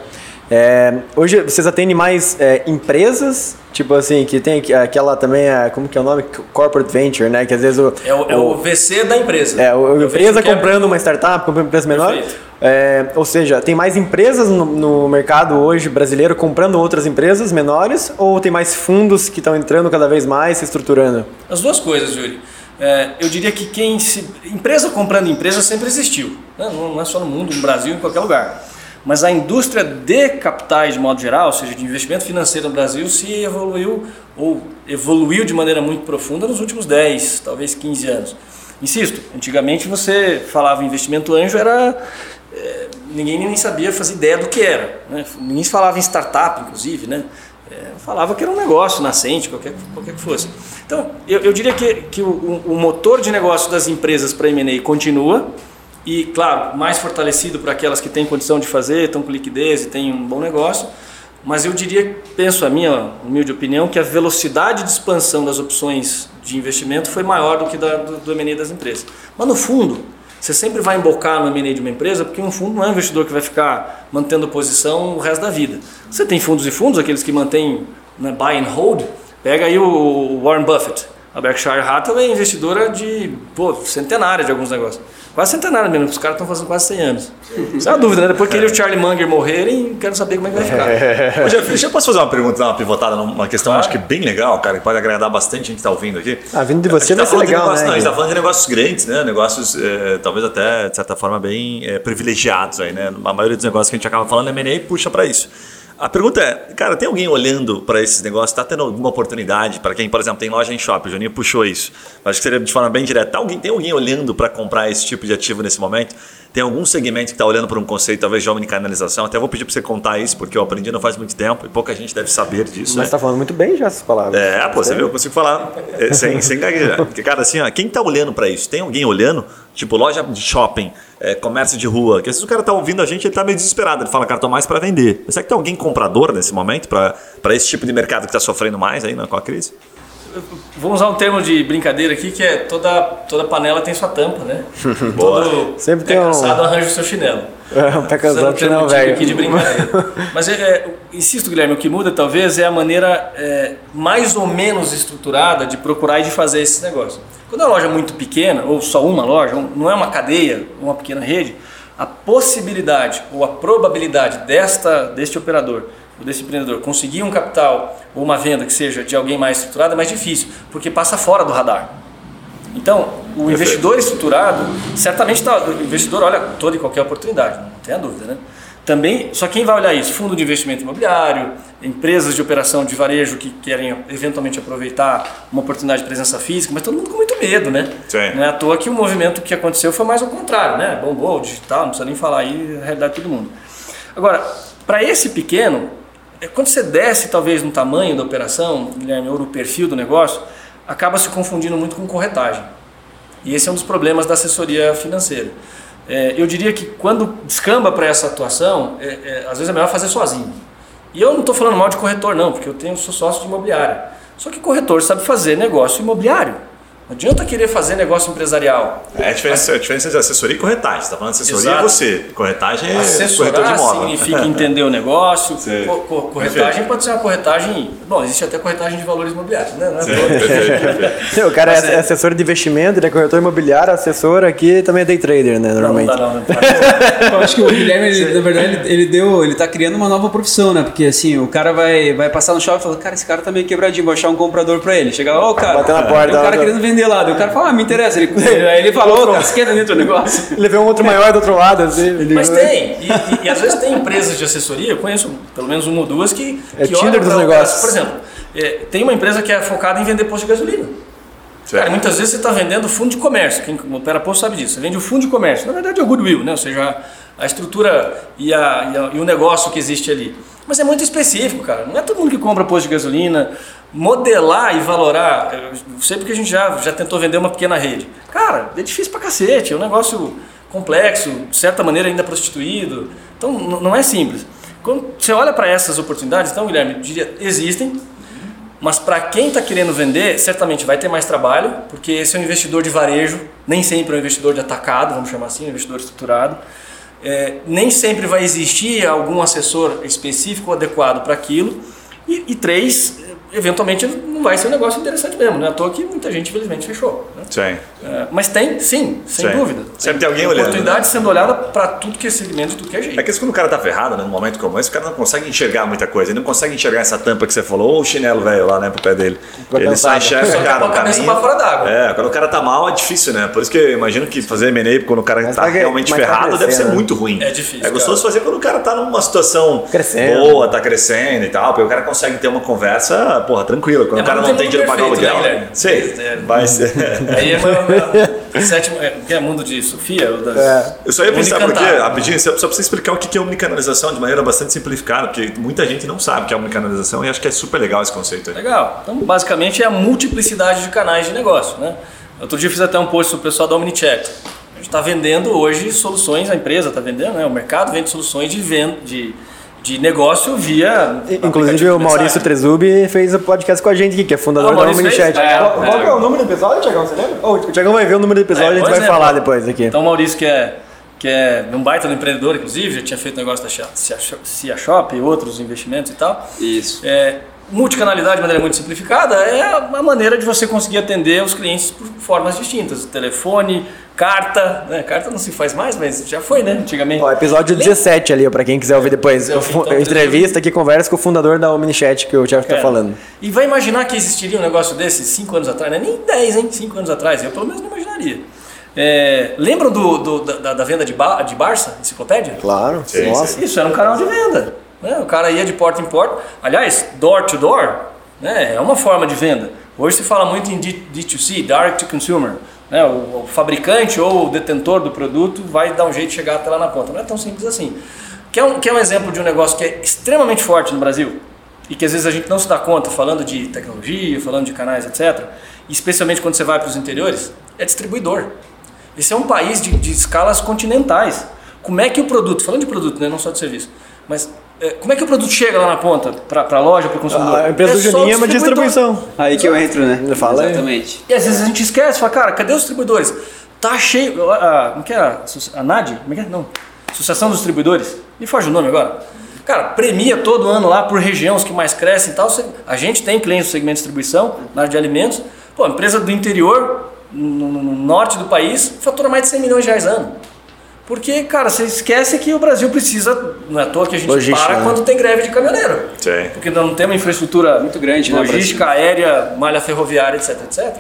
é, hoje vocês atendem mais é, empresas, tipo assim, que tem aqu- aquela também, é, como que é o nome? Corporate Venture, né? Que às vezes o... É o, é o VC da empresa. É, o- a venture empresa comprando uma startup, comprando uma empresa menor. É, ou seja, tem mais empresas no, no mercado hoje brasileiro comprando outras empresas menores ou tem mais fundos que estão entrando cada vez mais, se estruturando? As duas coisas, Yuri. É, eu diria que quem se. Empresa comprando empresa sempre existiu. né? Não, é só no mundo, no Brasil, em qualquer lugar. Mas a indústria de capitais, de modo geral, ou seja, de investimento financeiro no Brasil, se evoluiu ou evoluiu de maneira muito profunda nos últimos 10, talvez 15 anos. Insisto, antigamente você falava investimento anjo, era. é, ninguém nem sabia fazer ideia do que era. Né? Ninguém falava em startup, inclusive, né? Falava que era um negócio nascente, qualquer, qualquer que fosse. Então, eu, eu diria que, que o, o motor de negócio das empresas para M&A continua e, claro, mais fortalecido para aquelas que têm condição de fazer, estão com liquidez e têm um bom negócio. Mas eu diria, penso a minha humilde opinião, que a velocidade de expansão das opções de investimento foi maior do que da, do, do M&A das empresas. Mas no fundo, você sempre vai embocar no M&A de uma empresa, porque um fundo não é um investidor que vai ficar mantendo posição o resto da vida. Você tem fundos e fundos, aqueles que mantêm né, buy and hold. Pega aí o Warren Buffett. A Berkshire Hathaway é investidora de pô, centenária de alguns negócios. Quase centenária mesmo, os caras estão fazendo quase 100 anos. Isso é uma dúvida, né? Depois que ele e o Charlie Munger morrerem, quero saber como é que vai ficar. Jeff, deixa eu posso fazer uma pergunta, dar uma pivotada numa questão, acho que bem legal, cara, que pode agradar bastante gente que está ouvindo aqui. Ah, vindo de você A gente vai tá ser falando de legal, negócio- né, Não, a gente Gui? tá falando de negócios grandes, né? Negócios eh, talvez até, de certa forma, bem eh, privilegiados aí, né? A maioria dos negócios que a gente acaba falando, M&A puxa para isso. A pergunta é, cara, tem alguém olhando para esses negócios? Está tendo alguma oportunidade para quem, por exemplo, tem loja em shopping? O Juninho puxou isso. Acho que seria de forma bem direta. Tá alguém, tem alguém olhando para comprar esse tipo de ativo nesse momento? Tem algum segmento que está olhando para um conceito, talvez de omnicanalização? Até vou pedir para você contar isso, porque eu aprendi não faz muito tempo e pouca gente deve saber disso. Mas né? tá falando muito bem já essas palavras. É, pô, você viu, eu consigo falar é, sem, sem gaguejar. Porque, cara, assim, ó, quem tá olhando pra isso? Tem alguém olhando? Tipo, loja de shopping, é, comércio de rua. Que às vezes o cara tá ouvindo a gente ele tá meio desesperado. Ele fala, cara, tô mais pra vender. Mas será que tem alguém comprador nesse momento pra, pra esse tipo de mercado que tá sofrendo mais aí né, com a crise? Vamos usar um termo de brincadeira aqui que é toda, toda panela tem sua tampa, né? Todo Sempre tem um- cansado arranja o seu chinelo. É, um pé um não, antigo velho. aqui de brincadeira. Mas é, é, insisto, Guilherme, o que muda talvez é a maneira é, mais ou menos estruturada de procurar e de fazer esses negócios. Quando é uma loja muito pequena, ou só uma loja, não é uma cadeia, uma pequena rede, a possibilidade ou a probabilidade desta, deste operador ou desse empreendedor conseguir um capital ou uma venda que seja de alguém mais estruturado é mais difícil, porque passa fora do radar. Então, o investidor estruturado, certamente tá, o investidor olha toda e qualquer oportunidade, não tenha dúvida, né? Também, só quem vai olhar isso? Fundo de investimento imobiliário, empresas de operação de varejo que querem eventualmente aproveitar uma oportunidade de presença física, mas todo mundo com muito medo, né? Sim. Não é à toa que o movimento que aconteceu foi mais ao contrário, né? Bombou, digital, não precisa nem falar aí a realidade de todo mundo. Agora, para esse pequeno, é, quando você desce talvez no tamanho da operação, Guilherme, ou no perfil do negócio, acaba se confundindo muito com corretagem. E esse é um dos problemas da assessoria financeira. É, eu diria que quando descamba para essa atuação, é, é, às vezes é melhor fazer sozinho. E eu não estou falando mal de corretor, não, porque eu tenho sou sócio de imobiliária. Só que corretor sabe fazer negócio imobiliário. Não adianta querer fazer negócio empresarial. É a diferença, a diferença de assessoria e corretagem. Você está falando de assessoria Exato. e você. Corretagem é corretor de Assessorar imóvel. significa entender o negócio. Co- co- corretagem pode ser uma corretagem. Bom, existe até corretagem de valores imobiliários, né? Não é. O cara é, Mas é- assessor de investimento, ele é corretor imobiliário, assessor aqui também é day trader, né? Não, não Normalmente. dá, não, não. Eu acho que o Guilherme, ele, na verdade, ele, ele deu, ele tá criando uma nova profissão, né? Porque assim, o cara vai, vai passar no shopping e fala, cara, esse cara tá meio quebradinho, vou achar um comprador pra ele. Chega lá, ô cara, Bater na porta, um cara querendo vender lá. Daí o cara fala, ah, me interessa. Ele, aí ele falou, cara, você quer vender teu negócio? Ele vê um outro maior do outro lado, assim. Ele... Mas tem. E, e- e às vezes tem empresas de assessoria, eu conheço pelo menos uma ou duas que. É que Tinder dos negócios. Por exemplo, é, tem uma empresa que é focada em vender posto de gasolina. Cara, muitas vezes você está vendendo fundo de comércio. Quem opera posto sabe disso. Você vende o fundo de comércio. Na verdade é o goodwill, né? ou seja, a estrutura e, a- e a- e o negócio que existe ali. Mas é muito específico, cara. Não é todo mundo que compra posto de gasolina. Modelar e valorar. Eu sei porque a gente já, já tentou vender uma pequena rede. Cara, é difícil pra cacete. É um negócio complexo, de certa maneira ainda prostituído. Então não é simples. Quando você olha para essas oportunidades, então, Guilherme, eu diria, existem, mas para quem está querendo vender, certamente vai ter mais trabalho, porque esse é um investidor de varejo, nem sempre é um investidor de atacado, vamos chamar assim, um investidor estruturado. É, nem sempre vai existir algum assessor específico adequado para aquilo. E, e três, eventualmente não vai ser um negócio interessante mesmo. Não é à toa que muita gente, infelizmente, fechou. né? Sim. É, mas tem, sim, sem Sim. dúvida. Sempre tem alguém olhando, Oportunidade né? sendo olhada para tudo que é segmento, tudo que é jeito. É que quando o cara tá ferrado, né, num momento como esse, o cara não consegue enxergar muita coisa. Ele não consegue enxergar essa tampa que você falou, ou o chinelo velho lá, né, pro pé dele. Ele só cansado. enxerga, Só cara, o a cabeça caminho. pra fora d'água. É, quando o cara tá mal é difícil, né? Por isso que eu imagino que fazer M&A quando o cara Mas tá tá que- realmente mas tá ferrado deve ser muito ruim. É difícil, É gostoso fazer quando o cara tá numa situação Crescendo. boa, tá crescendo e tal, porque o cara consegue ter uma conversa, porra, tranquila. Quando É, o cara não tem dinheiro pra pagar mundo aluguel. perfeito, né, Sim? É. vai ser. Aí é sétimo, é, que é mundo de Sofia? das- É. Eu só ia pensar porque, rapidinho, só só pra você explicar o que é omnicanalização de maneira bastante simplificada, porque muita gente não sabe o que é omnicanalização e acho que é super legal esse conceito aí. Legal. Então, basicamente, é a multiplicidade de canais de negócio. Né? Outro dia eu fiz até um post sobre o pessoal da Omnicheck. A gente está vendendo hoje soluções, a empresa está vendendo, né? o mercado vende soluções de, venda, de, de negócio via. Inclusive o Maurício. Trezubi fez o podcast com a gente aqui, que é fundador Ah, da Omnichat. É, qual, qual é. que é o número do episódio, Tiagão? Você lembra? Oh, o Tiagão vai ver o número do episódio, É, a gente vai exemplo. falar depois aqui. Então, o Maurício, que é, que é um baita do empreendedor, inclusive, já tinha feito negócio da Cia Shop e outros investimentos e tal. Isso. É, multicanalidade de maneira muito simplificada é a maneira de você conseguir atender os clientes por formas distintas. Telefone, carta, né? Carta não se faz mais, mas já foi, né? Antigamente. Ó, episódio 17 ali, ó, pra quem quiser ouvir depois. fu- então, entrevista que conversa com o fundador da Omnichat, que o Thiago tá É. falando. E vai imaginar que existiria um negócio desse cinco anos atrás, não é nem 10, hein? Cinco anos atrás, eu pelo menos não imaginaria. É, lembram do, do- da, da venda de, ba de Barça, enciclopédia? Claro, Sim, nossa. Isso era um canal de venda. Né? O cara ia de porta em porta. Aliás, door to door né? é uma forma de venda. Hoje se fala muito em D- D2C, Direct to Consumer. Né? O, o fabricante ou o detentor do produto vai dar um jeito de chegar até lá na ponta. Não é tão simples assim. Quer um, quer um exemplo de um negócio que é extremamente forte no Brasil? E que às vezes a gente não se dá conta, falando de tecnologia, falando de canais, etc. Especialmente quando você vai para os interiores, é distribuidor. Esse é um país de, de escalas continentais. Como é que o produto, falando de produto, né, não só de serviço, mas é, como é que o produto chega lá na ponta, para a loja, para o consumidor? A empresa do só o Juninho é uma distribuição. Aí que eu entro, né? Fala aí. Exatamente. E às vezes a gente esquece, fala, cara, cadê os distribuidores? Tá cheio. Como que é? A, a NAD? Como é que é? Não. Associação dos Distribuidores. Me foge o nome agora. Cara, premia todo ano lá por região os que mais crescem e tal. A gente tem clientes no segmento de distribuição, na área de alimentos. Pô, empresa do interior, no norte do país, fatura mais de 100 milhões de reais ano. Porque, cara, você esquece que o Brasil precisa, não é à toa que a gente Logística, para né? quando tem greve de caminhoneiro. Sim. Porque nós não temos uma infraestrutura Muito grande, né, logística aérea, malha ferroviária, etc, etc.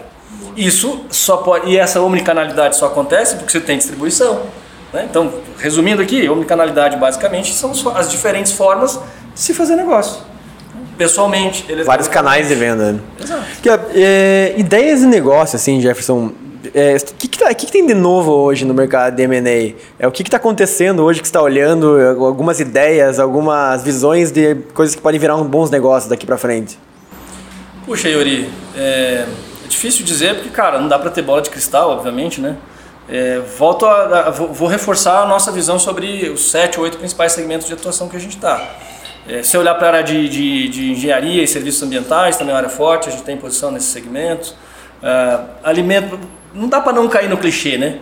Isso só pode e essa omnicanalidade só acontece porque você tem distribuição. né? Então, resumindo aqui, omnicanalidade basicamente são as diferentes formas de se fazer negócio. Pessoalmente, eles Vários canais de venda. né? Exato. Que, ó, é, ideias de negócio, assim, Jefferson. É, que, que, tá- que que tem de novo hoje no mercado de M&A? É, o que está acontecendo hoje que está olhando? é, Algumas ideias, algumas visões de coisas que podem virar uns bons negócios daqui para frente. Puxa, Yuri, é, é difícil dizer porque, cara, não dá para ter bola de cristal, obviamente, né? É, volto a, a- vou, reforçar a nossa visão sobre os sete ou oito principais segmentos de atuação que a gente está. É, se olhar para a área de, de, de engenharia e serviços ambientais, também é uma área forte, a gente tem posição nesses segmentos. Ah, alimento, não dá para não cair no clichê, né?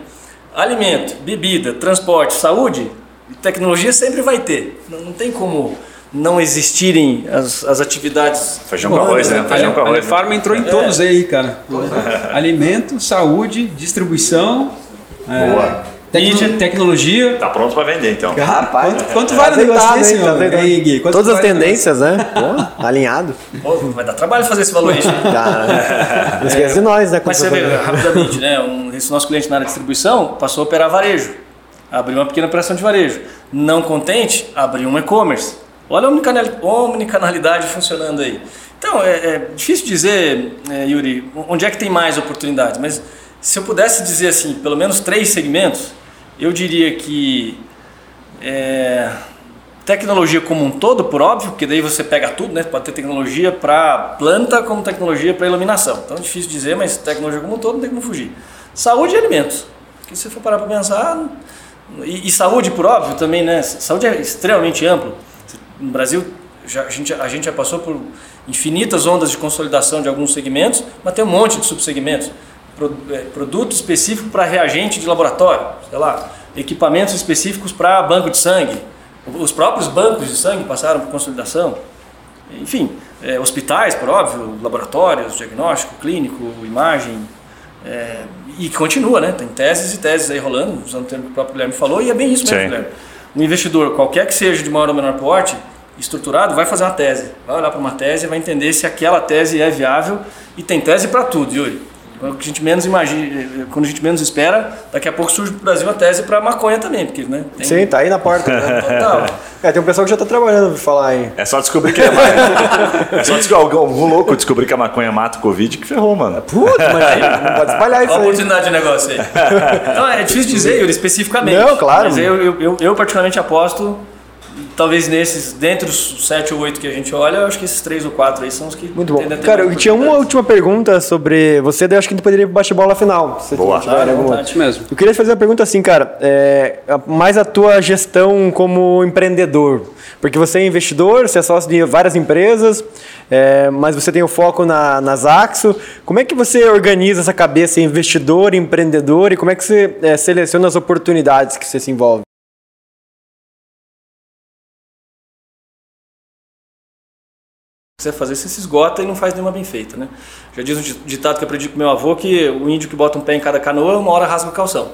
Alimento, bebida, transporte, saúde, tecnologia sempre vai ter. Não, não tem como não existirem as, as atividades. Feijão com arroz, né? Feijão com A arroz. né? Alefarma entrou em todos aí, cara. Alimento, saúde, distribuição, é, Boa. Tecno- tecnologia. Tá pronto pra vender, então. Rapaz, quanto, quanto vale um negócio desse, meu? Aí, Todas as tendências, né? Pô, alinhado. Pô, vai dar trabalho fazer esse valuation. Já, não esquece de nós, né? Mas você vê, rapidamente, né? Um, esse nosso cliente na área de distribuição passou a operar varejo. Abriu uma pequena operação de varejo. Não contente, abriu um e-commerce. Olha a omnicanal- omnicanalidade funcionando aí. Então, é, é difícil dizer, é, Yuri, onde é que tem mais oportunidades. Mas se eu pudesse dizer assim, pelo menos três segmentos, eu diria que é, tecnologia como um todo, por óbvio, porque daí você pega tudo, né? Pode ter tecnologia para planta como tecnologia para iluminação. Então é difícil dizer, mas tecnologia como um todo não tem como fugir. Saúde e alimentos. Porque se você for parar para pensar, e, e saúde, por óbvio, também, né? Saúde é extremamente amplo. No Brasil, já, a, gente, a gente já passou por infinitas ondas de consolidação de alguns segmentos, mas tem um monte de subsegmentos. É, produto específico para reagente de laboratório, sei lá, equipamentos específicos para banco de sangue. Os próprios bancos de sangue passaram por consolidação. Enfim, é, hospitais, por óbvio, laboratórios, diagnóstico, clínico, imagem. é, e continua, né? Tem teses e teses aí rolando, usando o termo que o próprio Guilherme falou, e é bem isso mesmo, Sim. Guilherme. Um investidor, qualquer que seja de maior ou menor porte, estruturado, vai fazer uma tese. Vai olhar para uma tese e vai entender se aquela tese é viável. E tem tese para tudo, Yuri. Quando a gente menos imagina, quando a gente menos espera, daqui a pouco surge no Brasil uma tese para maconha também, porque né, tem Sim, tá aí na porta. total. É, tem um pessoal que já tá trabalhando pra falar aí. É só descobrir que é maconha. É só descobrir algum, louco descobrir que a maconha mata o Covid que ferrou, mano. Puta, mas não pode espalhar isso Olha a aí. oportunidade de negócio aí. Então é difícil dizer, Yuri, especificamente. Não, claro. Mas eu, eu, eu, eu particularmente aposto, talvez nesses, dentre os sete ou oito que a gente olha, eu acho que esses três ou quatro aí são os que Muito bom. Cara, eu tinha uma última pergunta sobre você, daí eu acho que a gente poderia ir pro bate-bola final. Se Boa. tiver Ah, à alguma. mesmo. Eu queria fazer uma pergunta assim, cara, é, mais a tua gestão como empreendedor. Porque você é investidor, você é sócio de várias empresas, é, mas você tem o foco na, na Zaxo. Como é que você organiza essa cabeça investidor, empreendedor e como é que você é, seleciona as oportunidades que você se envolve? Se você fazer, você se esgota e não faz nenhuma bem feita, né? Já diz um di- ditado que eu aprendi com meu avô que o índio que bota um pé em cada canoa, uma hora rasga o calção.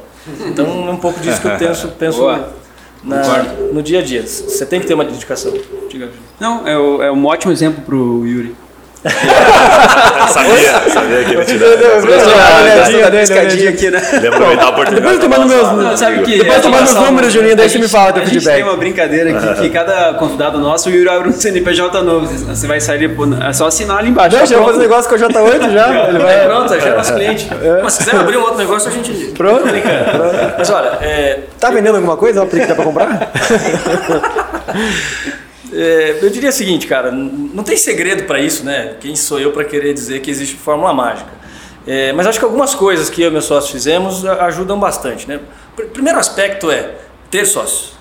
Então é um pouco disso que eu penso, penso na- no dia a dia. Você tem que ter uma dedicação. Diga. Não, é, o- é um ótimo exemplo pro Yuri. Sabia, sabia que ele te dá. olhadinha dele, olhadinha. aqui, né? Ele aproveitar a oportunidade. Depois eu te mando pra meus- falar Não, sabe que Depois tu manda os números, Juninho, daí você me gente- fala teu A gente feedback. tem uma brincadeira aqui que cada convidado nosso, o Yuri abre um CNPJ novo. Você vai sair, é só assinar ali embaixo. Deixa tá eu fazer pronto. negócio com o J8 já. Ele É, vai... pronto, já é nosso cliente. Mas se quiser abrir um outro negócio, a gente. Pronto. Mas olha, é, Tá vendendo alguma coisa? Ó, que dá pra comprar? É, eu diria o seguinte, cara, não tem segredo para isso, né? Quem sou eu para querer dizer que existe fórmula mágica? É, mas acho que algumas coisas que eu e meus sócios fizemos ajudam bastante, né? Pr- Primeiro aspecto é ter sócios.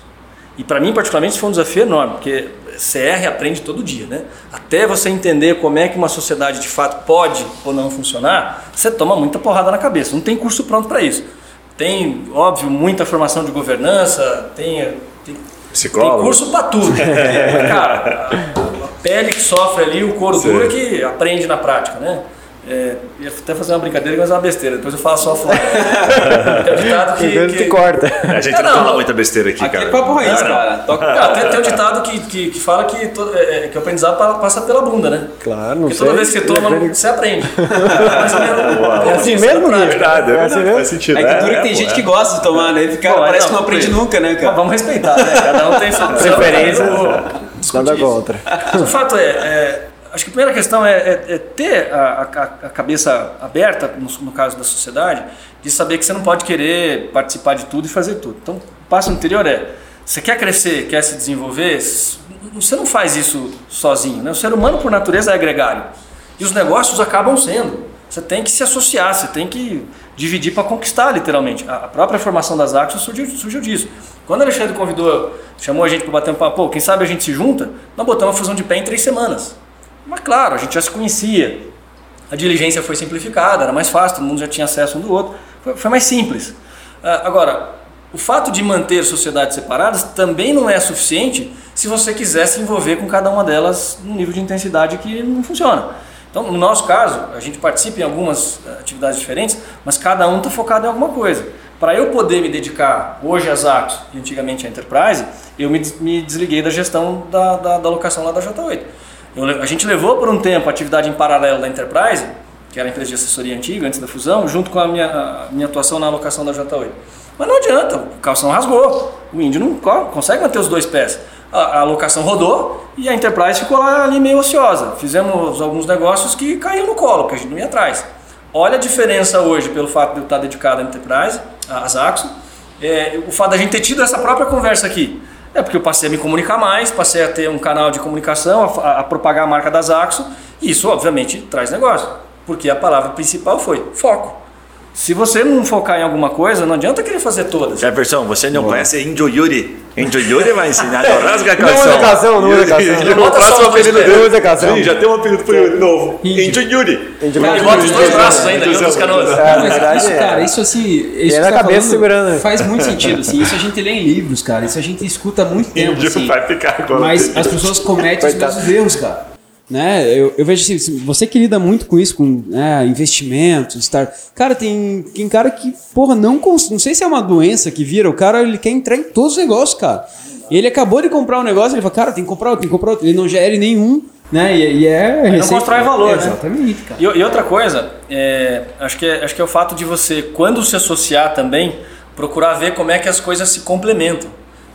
E para mim, particularmente, isso foi um desafio enorme, porque CR aprende todo dia, né? Até você entender como é que uma sociedade de fato pode ou não funcionar, você toma muita porrada na cabeça. Não tem curso pronto para isso. Tem, óbvio, muita formação de governança, tem Psicólogo. tem curso pra tudo. Cara, a, a pele que sofre ali, o couro duro é que aprende na prática, né? É, ia até fazer uma brincadeira, mas é uma besteira. Depois eu falo só fora. Tem um ditado que. Que que- corta. A gente É, não, não. fala muita besteira aqui, Aqui cara. é papo raiz, Não, não. cara. Toca Não, tem, tem um ditado que, que, que fala que, todo, é, é, que o aprendizado pa- passa pela bunda, né? Claro, não Porque sei. toda vez que você toma, você aprende. Mais ou menos, É assim disso, mesmo. Verdade, é É assim verdade, mesmo? faz sentido. É que dura que tem gente é. que gosta de tomar, né? Fica, Pô, parece não, que não aprende nunca, né, cara? Vamos respeitar, né? Cada um tem sua Preferência. Nada contra. O fato é, é, acho que a primeira questão é, é- é ter a, a- a cabeça aberta, no, no caso da sociedade, de saber que você não pode querer participar de tudo e fazer tudo. Então, o passo anterior é, você quer crescer, quer se desenvolver, você não faz isso sozinho. Né? O ser humano, por natureza, é gregário. E os negócios acabam sendo. Você tem que se associar, você tem que dividir para conquistar, literalmente. A própria formação das Axos surgiu, surgiu disso. Quando o Alexandre convidou, chamou a gente para bater um papo, quem sabe a gente se junta, nós botamos a fusão de pé em três semanas. Mas claro, a gente já se conhecia, a diligência foi simplificada, era mais fácil, todo mundo já tinha acesso um do outro, foi, foi mais simples. Ah, agora, o fato de manter sociedades separadas também não é suficiente se você quiser se envolver com cada uma delas num nível de intensidade que não funciona. Então, no nosso caso, a gente participa em algumas eh, atividades diferentes, mas cada um está focado em alguma coisa. Para eu poder me dedicar hoje às Axos e antigamente à Enterprise, eu me, me desliguei da gestão da, da, da locação lá da J8. Eu a gente levou por um tempo a atividade em paralelo da Enterprise, que era a empresa de assessoria antiga, antes da fusão, junto com a minha, a minha atuação na alocação da J8. Mas não adianta, o calção rasgou. O índio não co- consegue manter os dois pés. A, a alocação rodou e a Enterprise ficou lá ali meio ociosa. Fizemos alguns negócios que caíram no colo, porque a gente não ia atrás. Olha a diferença hoje pelo fato de eu estar dedicado à Enterprise, às Axo, é, o fato da gente ter tido essa própria conversa aqui. É porque eu passei a me comunicar mais, passei a ter um canal de comunicação, a, a- propagar a marca das Axo, e isso obviamente traz negócio, porque a palavra principal foi foco. Se você não focar em alguma coisa, não adianta querer fazer todas. Jefferson, você não conhece Índio Yuri? Índio Yuri vai ensinar a rasga Não usa calção, não usa calção. O Bota próximo só apelido dois dele. Não usa calção. Sim, já tem um apelido pro Yuri novo. Índio Yuri. E mas- bota os dois braços ainda, em outras canoas. É, isso, é. cara, isso assim. Isso é que na tá cabeça segurando, né? Faz muito sentido, assim. Isso a gente lê em livros, cara. Isso a gente escuta há muito tempo, assim. vai ficar com a- Mas as pessoas cometem os mesmos erros, cara. Né? Eu, eu vejo assim, você que lida muito com isso, com né, investimentos, estar. Cara, tem, tem cara que, porra, não cons... Não sei se é uma doença que vira, o cara ele quer entrar em todos os negócios, cara. E ele acabou de comprar um negócio, ele fala, cara, tem que comprar outro, tem que comprar outro. Ele não gere nenhum, né? E, e é. não constrói valor, né? Exatamente, cara. E, e outra coisa, é, acho, que é, acho que é o fato de você, quando se associar também, procurar ver como é que as coisas se complementam.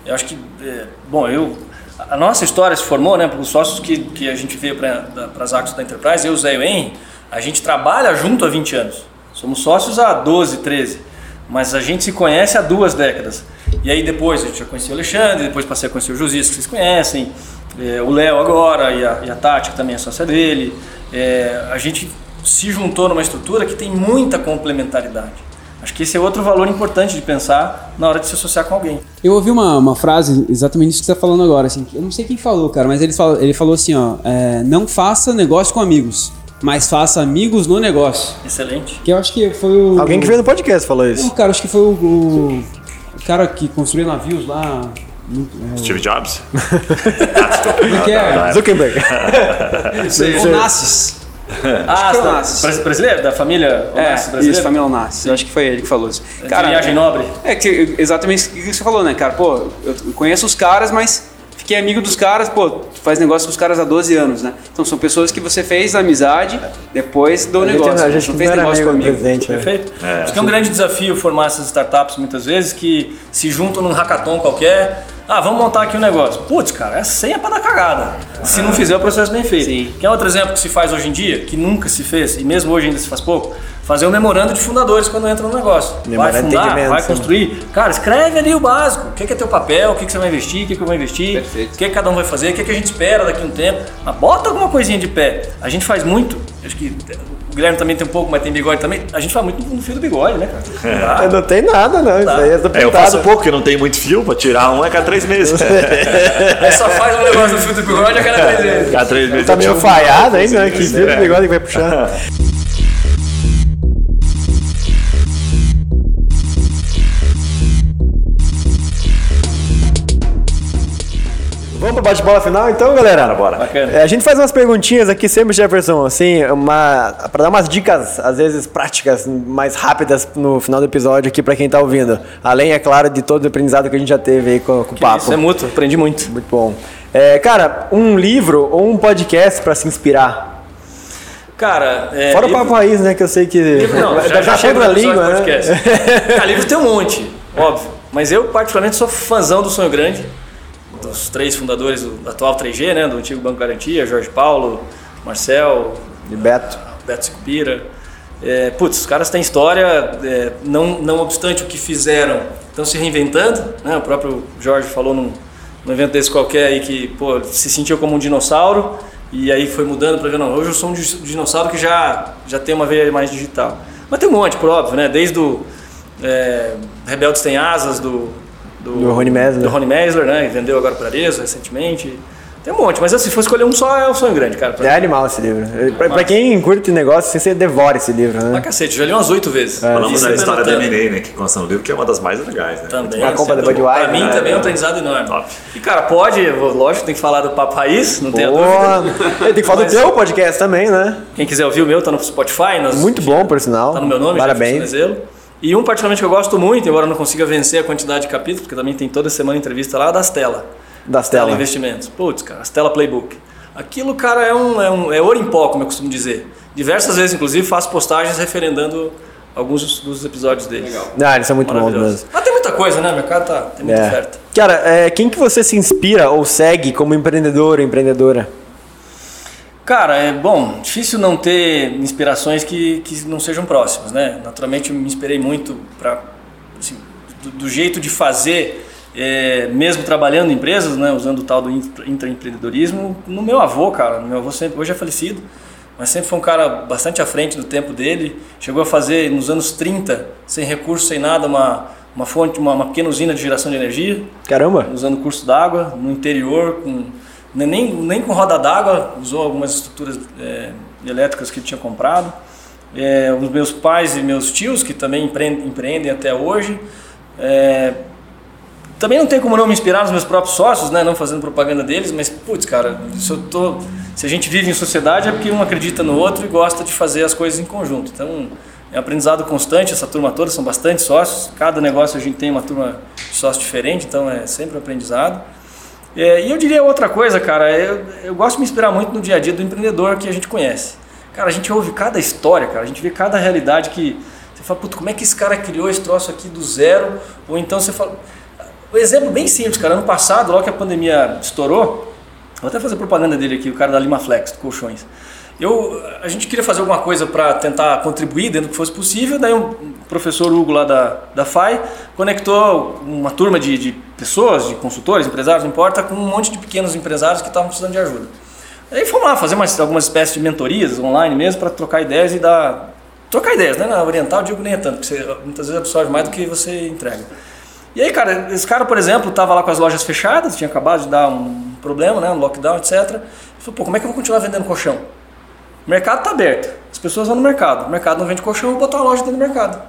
Eu acho que, é, bom, eu, a nossa história se formou, né, os sócios que, que a gente veio para as Axos da Enterprise, eu, Zé e o Henry, a gente trabalha junto há 20 anos. Somos sócios há 12, 13, mas a gente se conhece há duas décadas. E aí depois a gente já conhecia o Alexandre, depois passei a conhecer o Josias, que vocês conhecem, é, o Léo agora e a, e a Tati, que também é sócia dele. É, a gente se juntou numa estrutura que tem muita complementaridade. Acho que esse é outro valor importante de pensar na hora de se associar com alguém. Eu ouvi uma, uma frase exatamente isso que você tá falando agora, assim. Eu não sei quem falou, cara, mas ele falou, ele falou assim, ó. é, não faça negócio com amigos, mas faça amigos no negócio. Excelente. Que eu acho que foi o. Alguém que veio no podcast falou Não, isso. cara, acho que foi o, o, o cara que construiu navios lá. no- é, Steve Jobs? Como é que é? Zuckerberg. Onassis. Ah, que é o. Onassis. Bras- brasileiro? Da família É, Onassis brasileira? isso, família Onassis. Eu acho que foi ele que falou isso. De viagem nobre. É que exatamente o que você falou, né, cara? Pô, eu conheço os caras, mas fiquei amigo dos caras, pô, tu faz negócio com os caras há 12 anos, né? Então são pessoas que você fez amizade depois do A gente- negócio. a gente não fez negócio com amigo do amigo. presidente. né? Perfeito. Acho que é um grande desafio formar essas startups muitas vezes que se juntam num hackathon qualquer. Ah, vamos montar aqui um negócio. Putz, cara, é senha pra dar cagada. Se não fizer o processo bem feito. Sim. Quer outro exemplo que se faz hoje em dia, que nunca se fez, e mesmo hoje ainda se faz pouco? Fazer um memorando de fundadores quando entra no negócio. Vai Memorando de fundar, vai construir. Cara, escreve ali o básico. O que é teu papel, o que que você vai investir, o que que eu vou investir, Perfeito. o que que cada um vai fazer, o que que a gente espera daqui a um tempo. Mas bota alguma coisinha de pé. A gente faz muito, acho que o Guilherme também tem um pouco, mas tem bigode também. A gente faz muito no fio do bigode, né, cara? Não tem nada, não. Isso aí é É, eu faço pouco, que não tem muito fio, pra tirar um é cada três meses. Aí só faz um negócio no fio do bigode a cada três vezes. cada três meses. Tá meio falhado ainda, né? Que Sim, fio do é. bigode que vai puxar. Vamos pro bate-bola final então, galera? Bora. Bacana. É, a gente faz umas perguntinhas aqui sempre, Jefferson, assim, uma, pra dar umas dicas, às vezes práticas, mais rápidas no final do episódio aqui pra quem tá ouvindo. Além, é claro, de todo o aprendizado que a gente já teve aí com, com o papo. Isso é mútuo, aprendi muito. Muito bom. É, cara, um livro ou um podcast pra se inspirar? Cara, é, Fora livro- o Papo Raiz, né, que eu sei que Livro não, já, já chega na língua, né? podcast. Cara, livro tem um monte, óbvio. Mas eu, particularmente, sou fãzão do Sonho Grande, dos três fundadores do atual 3G, né? Do antigo Banco Garantia, Jorge Paulo, Marcel, De Beto. Beto Sicupira. É, putz, os caras têm história, é, não, não obstante o que fizeram, estão se reinventando. Né? O próprio Jorge falou num, num evento desse qualquer aí que pô, se sentiu como um dinossauro e aí foi mudando para ver, não, hoje eu sou um dinossauro que já, já tem uma veia mais digital. Mas tem um monte, por óbvio, né? Desde o é, Rebeldes Tem Asas, do, Do Rony Mesler. do Rony Mesler, né? Vendeu agora para Arezzo recentemente. Tem um monte, mas assim, se for escolher um só, é o Sonho Grande, cara. pra É animal esse livro. Pra, pra quem curte negócio, assim, você devora esse livro, Pra né? cacete, já li umas oito vezes. Falamos Isso da é história da. M&A, né? Que consta no livro, que é uma das mais legais, né? Também. A compra da. Budweiser, Pra mim né? também é um aprendizado enorme. Top. E cara, pode, lógico, tem que falar do Papo Raiz, não tenha dúvida. Boa. Tem que falar do Mas- teu podcast também, né? Quem quiser ouvir o meu, tá no Spotify. Nas, Muito bom, por sinal. Tá no meu nome, Parabéns. Jefferson Nezelo. E um particularmente que eu gosto muito, embora eu não consiga vencer a quantidade de capítulos, porque também tem toda semana entrevista lá, é das Stella. Das Stella telas. Investimentos. Putz, cara, Stella Playbook. Aquilo, cara, é, um, é, um, é ouro em pó, como eu costumo dizer. Diversas vezes, inclusive, faço postagens referendando alguns dos- episódios deles. Ah, eles são muito bons Maravilhoso. mesmo. Mas tem muita coisa, né? O mercado tá, tem muita É. oferta. Cara, é, quem que você se inspira ou segue como empreendedor ou empreendedora? Cara, é bom, difícil não ter inspirações que, que não sejam próximas, né? Naturalmente eu me inspirei muito para assim, do, do jeito de fazer, é, mesmo trabalhando em empresas, né? Usando o tal do intra- intraempreendedorismo, no meu avô, cara. Meu avô sempre, hoje é falecido, mas sempre foi um cara bastante à frente do tempo dele. Chegou a fazer nos anos 30, sem recurso, sem nada, uma, uma fonte, uma, uma pequena usina de geração de energia Caramba! usando curso d'água no interior, com, nem, nem com roda d'água, usou algumas estruturas é, elétricas que tinha comprado. É, os meus pais e meus tios, que também empreendem, empreendem até hoje. É, também não tem como não me inspirar nos meus próprios sócios, né? não fazendo propaganda deles, mas, putz, cara, se, eu tô, se a gente vive em sociedade é porque um acredita no outro e gosta de fazer as coisas em conjunto. Então, é um aprendizado constante, essa turma toda, são bastante sócios, cada negócio a gente tem uma turma de sócios diferente, então é sempre um aprendizado. É, e eu diria outra coisa, cara, eu, eu gosto de me inspirar muito no dia a dia do empreendedor que a gente conhece. Cara, a gente ouve cada história, cara, a gente vê cada realidade que você fala, puta, como é que esse cara criou esse troço aqui do zero? Ou então você fala. Um exemplo bem simples, cara, ano passado, logo que a pandemia estourou, vou até fazer propaganda dele aqui, o cara da Lima Flex, do Colchões. Eu, a gente queria fazer alguma coisa para tentar contribuir dentro do que fosse possível, daí um professor Hugo lá da, da FAI conectou uma turma de, de pessoas, de consultores, empresários, não importa, com um monte de pequenos empresários que estavam precisando de ajuda. Aí fomos lá fazer umas, algumas espécies de mentorias online mesmo para trocar ideias e dar. Trocar ideias, né? Na oriental eu digo nem é tanto, porque você muitas vezes absorve mais do que você entrega. E aí, cara, esse cara, por exemplo, estava lá com as lojas fechadas, tinha acabado de dar um problema, né? Um lockdown, etc. Ele falou, pô, como é que eu vou continuar vendendo colchão? O mercado está aberto, as pessoas vão no mercado. O mercado não vende colchão, eu vou botar uma loja dentro do mercado.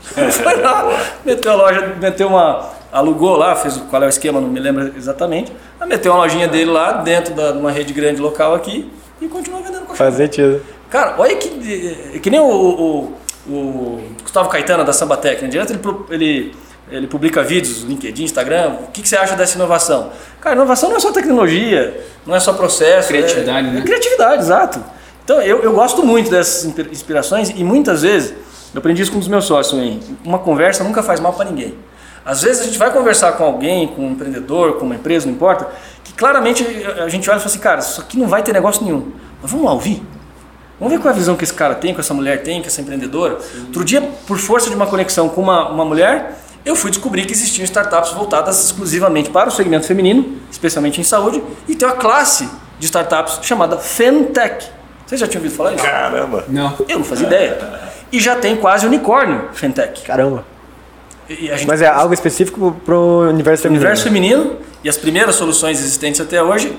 Foi lá, meteu a loja, meteu uma. alugou lá, fez qual é o esquema, não me lembro exatamente. Mas meteu uma lojinha dele lá dentro de uma rede grande local aqui e continua vendendo colchão. Faz sentido. Cara, olha que. Que nem o, o, o Gustavo Caetano da Sambatec, né? Direto ele, ele, ele publica vídeos LinkedIn, Instagram. O que, que você acha dessa inovação? Cara, inovação não é só tecnologia, não é só processo. Criatividade, é, né? É criatividade, exato. Então eu, eu gosto muito dessas inspira- inspirações e muitas vezes, eu aprendi isso com um dos meus sócios também, uma conversa nunca faz mal para ninguém. Às vezes a gente vai conversar com alguém, com um empreendedor, com uma empresa, não importa, que claramente a gente olha e fala assim, cara, isso aqui não vai ter negócio nenhum. Mas vamos lá ouvir. Vamos ver qual é a visão que esse cara tem, que essa mulher tem, que essa empreendedora. Outro dia, por força de uma conexão com uma, uma mulher, eu fui descobrir que existiam startups voltadas exclusivamente para o segmento feminino, especialmente em saúde, e tem uma classe de startups chamada Fentech. Vocês já tinham ouvido falar disso? Caramba! Não. Eu não fazia ideia. E já tem quase unicórnio Fentech. Caramba. A gente Mas é algo específico pro universo feminino. universo feminino e as primeiras soluções existentes até hoje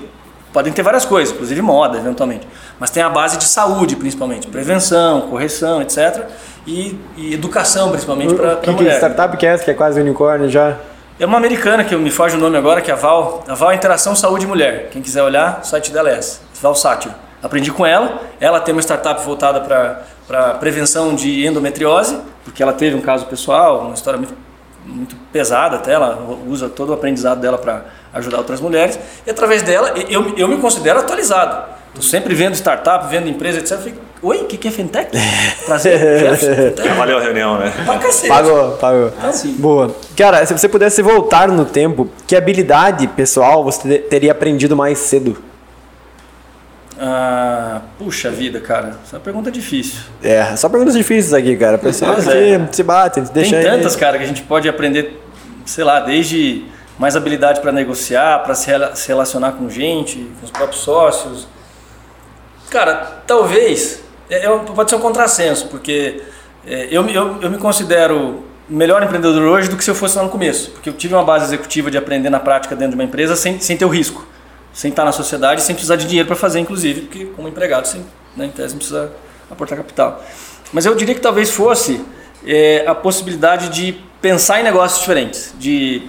podem ter várias coisas, inclusive moda, eventualmente. Mas tem a base de saúde, principalmente, prevenção, correção, etc. E, e educação, principalmente, para O que, que mulher. startup que é essa, que é quase unicórnio já? É uma americana que me foge o nome agora, que é a Val. A Val é Interação Saúde Mulher. Quem quiser olhar, o site dela é esse. Val Sátiro. Aprendi com ela. Ela tem uma startup voltada para prevenção de endometriose, porque ela teve um caso pessoal, uma história muito, muito pesada até. Ela usa todo o aprendizado dela para ajudar outras mulheres. E através dela, eu, eu me considero atualizado. Estou sempre vendo startup, vendo empresa, etc. Eu fico, Oi, o que, que é fintech? Prazer, Jefferson, fintech. Valeu a reunião, né? Pra cacete. Pagou, pagou. Boa. Cara, se você pudesse voltar no tempo, que habilidade pessoal você te- teria aprendido mais cedo? Ah, puxa vida, cara. Essa é pergunta difícil. É, só perguntas difíceis aqui, cara. Pessoal Pois que é. se bate, deixa Tem aí. tantas, cara, que a gente pode aprender, sei lá, desde mais habilidade para negociar, para se, rela- se relacionar com gente, com os próprios sócios. Cara, talvez, é, é pode ser um contrassenso, porque é, eu, me- eu, eu me considero melhor empreendedor hoje do que se eu fosse lá no começo, porque eu tive uma base executiva de aprender na prática dentro de uma empresa sem, sem ter o risco, sem estar na sociedade, sem precisar de dinheiro para fazer, inclusive, porque como empregado, sem, né, em tese, não precisa aportar capital. Mas eu diria que talvez fosse é, a possibilidade de pensar em negócios diferentes, de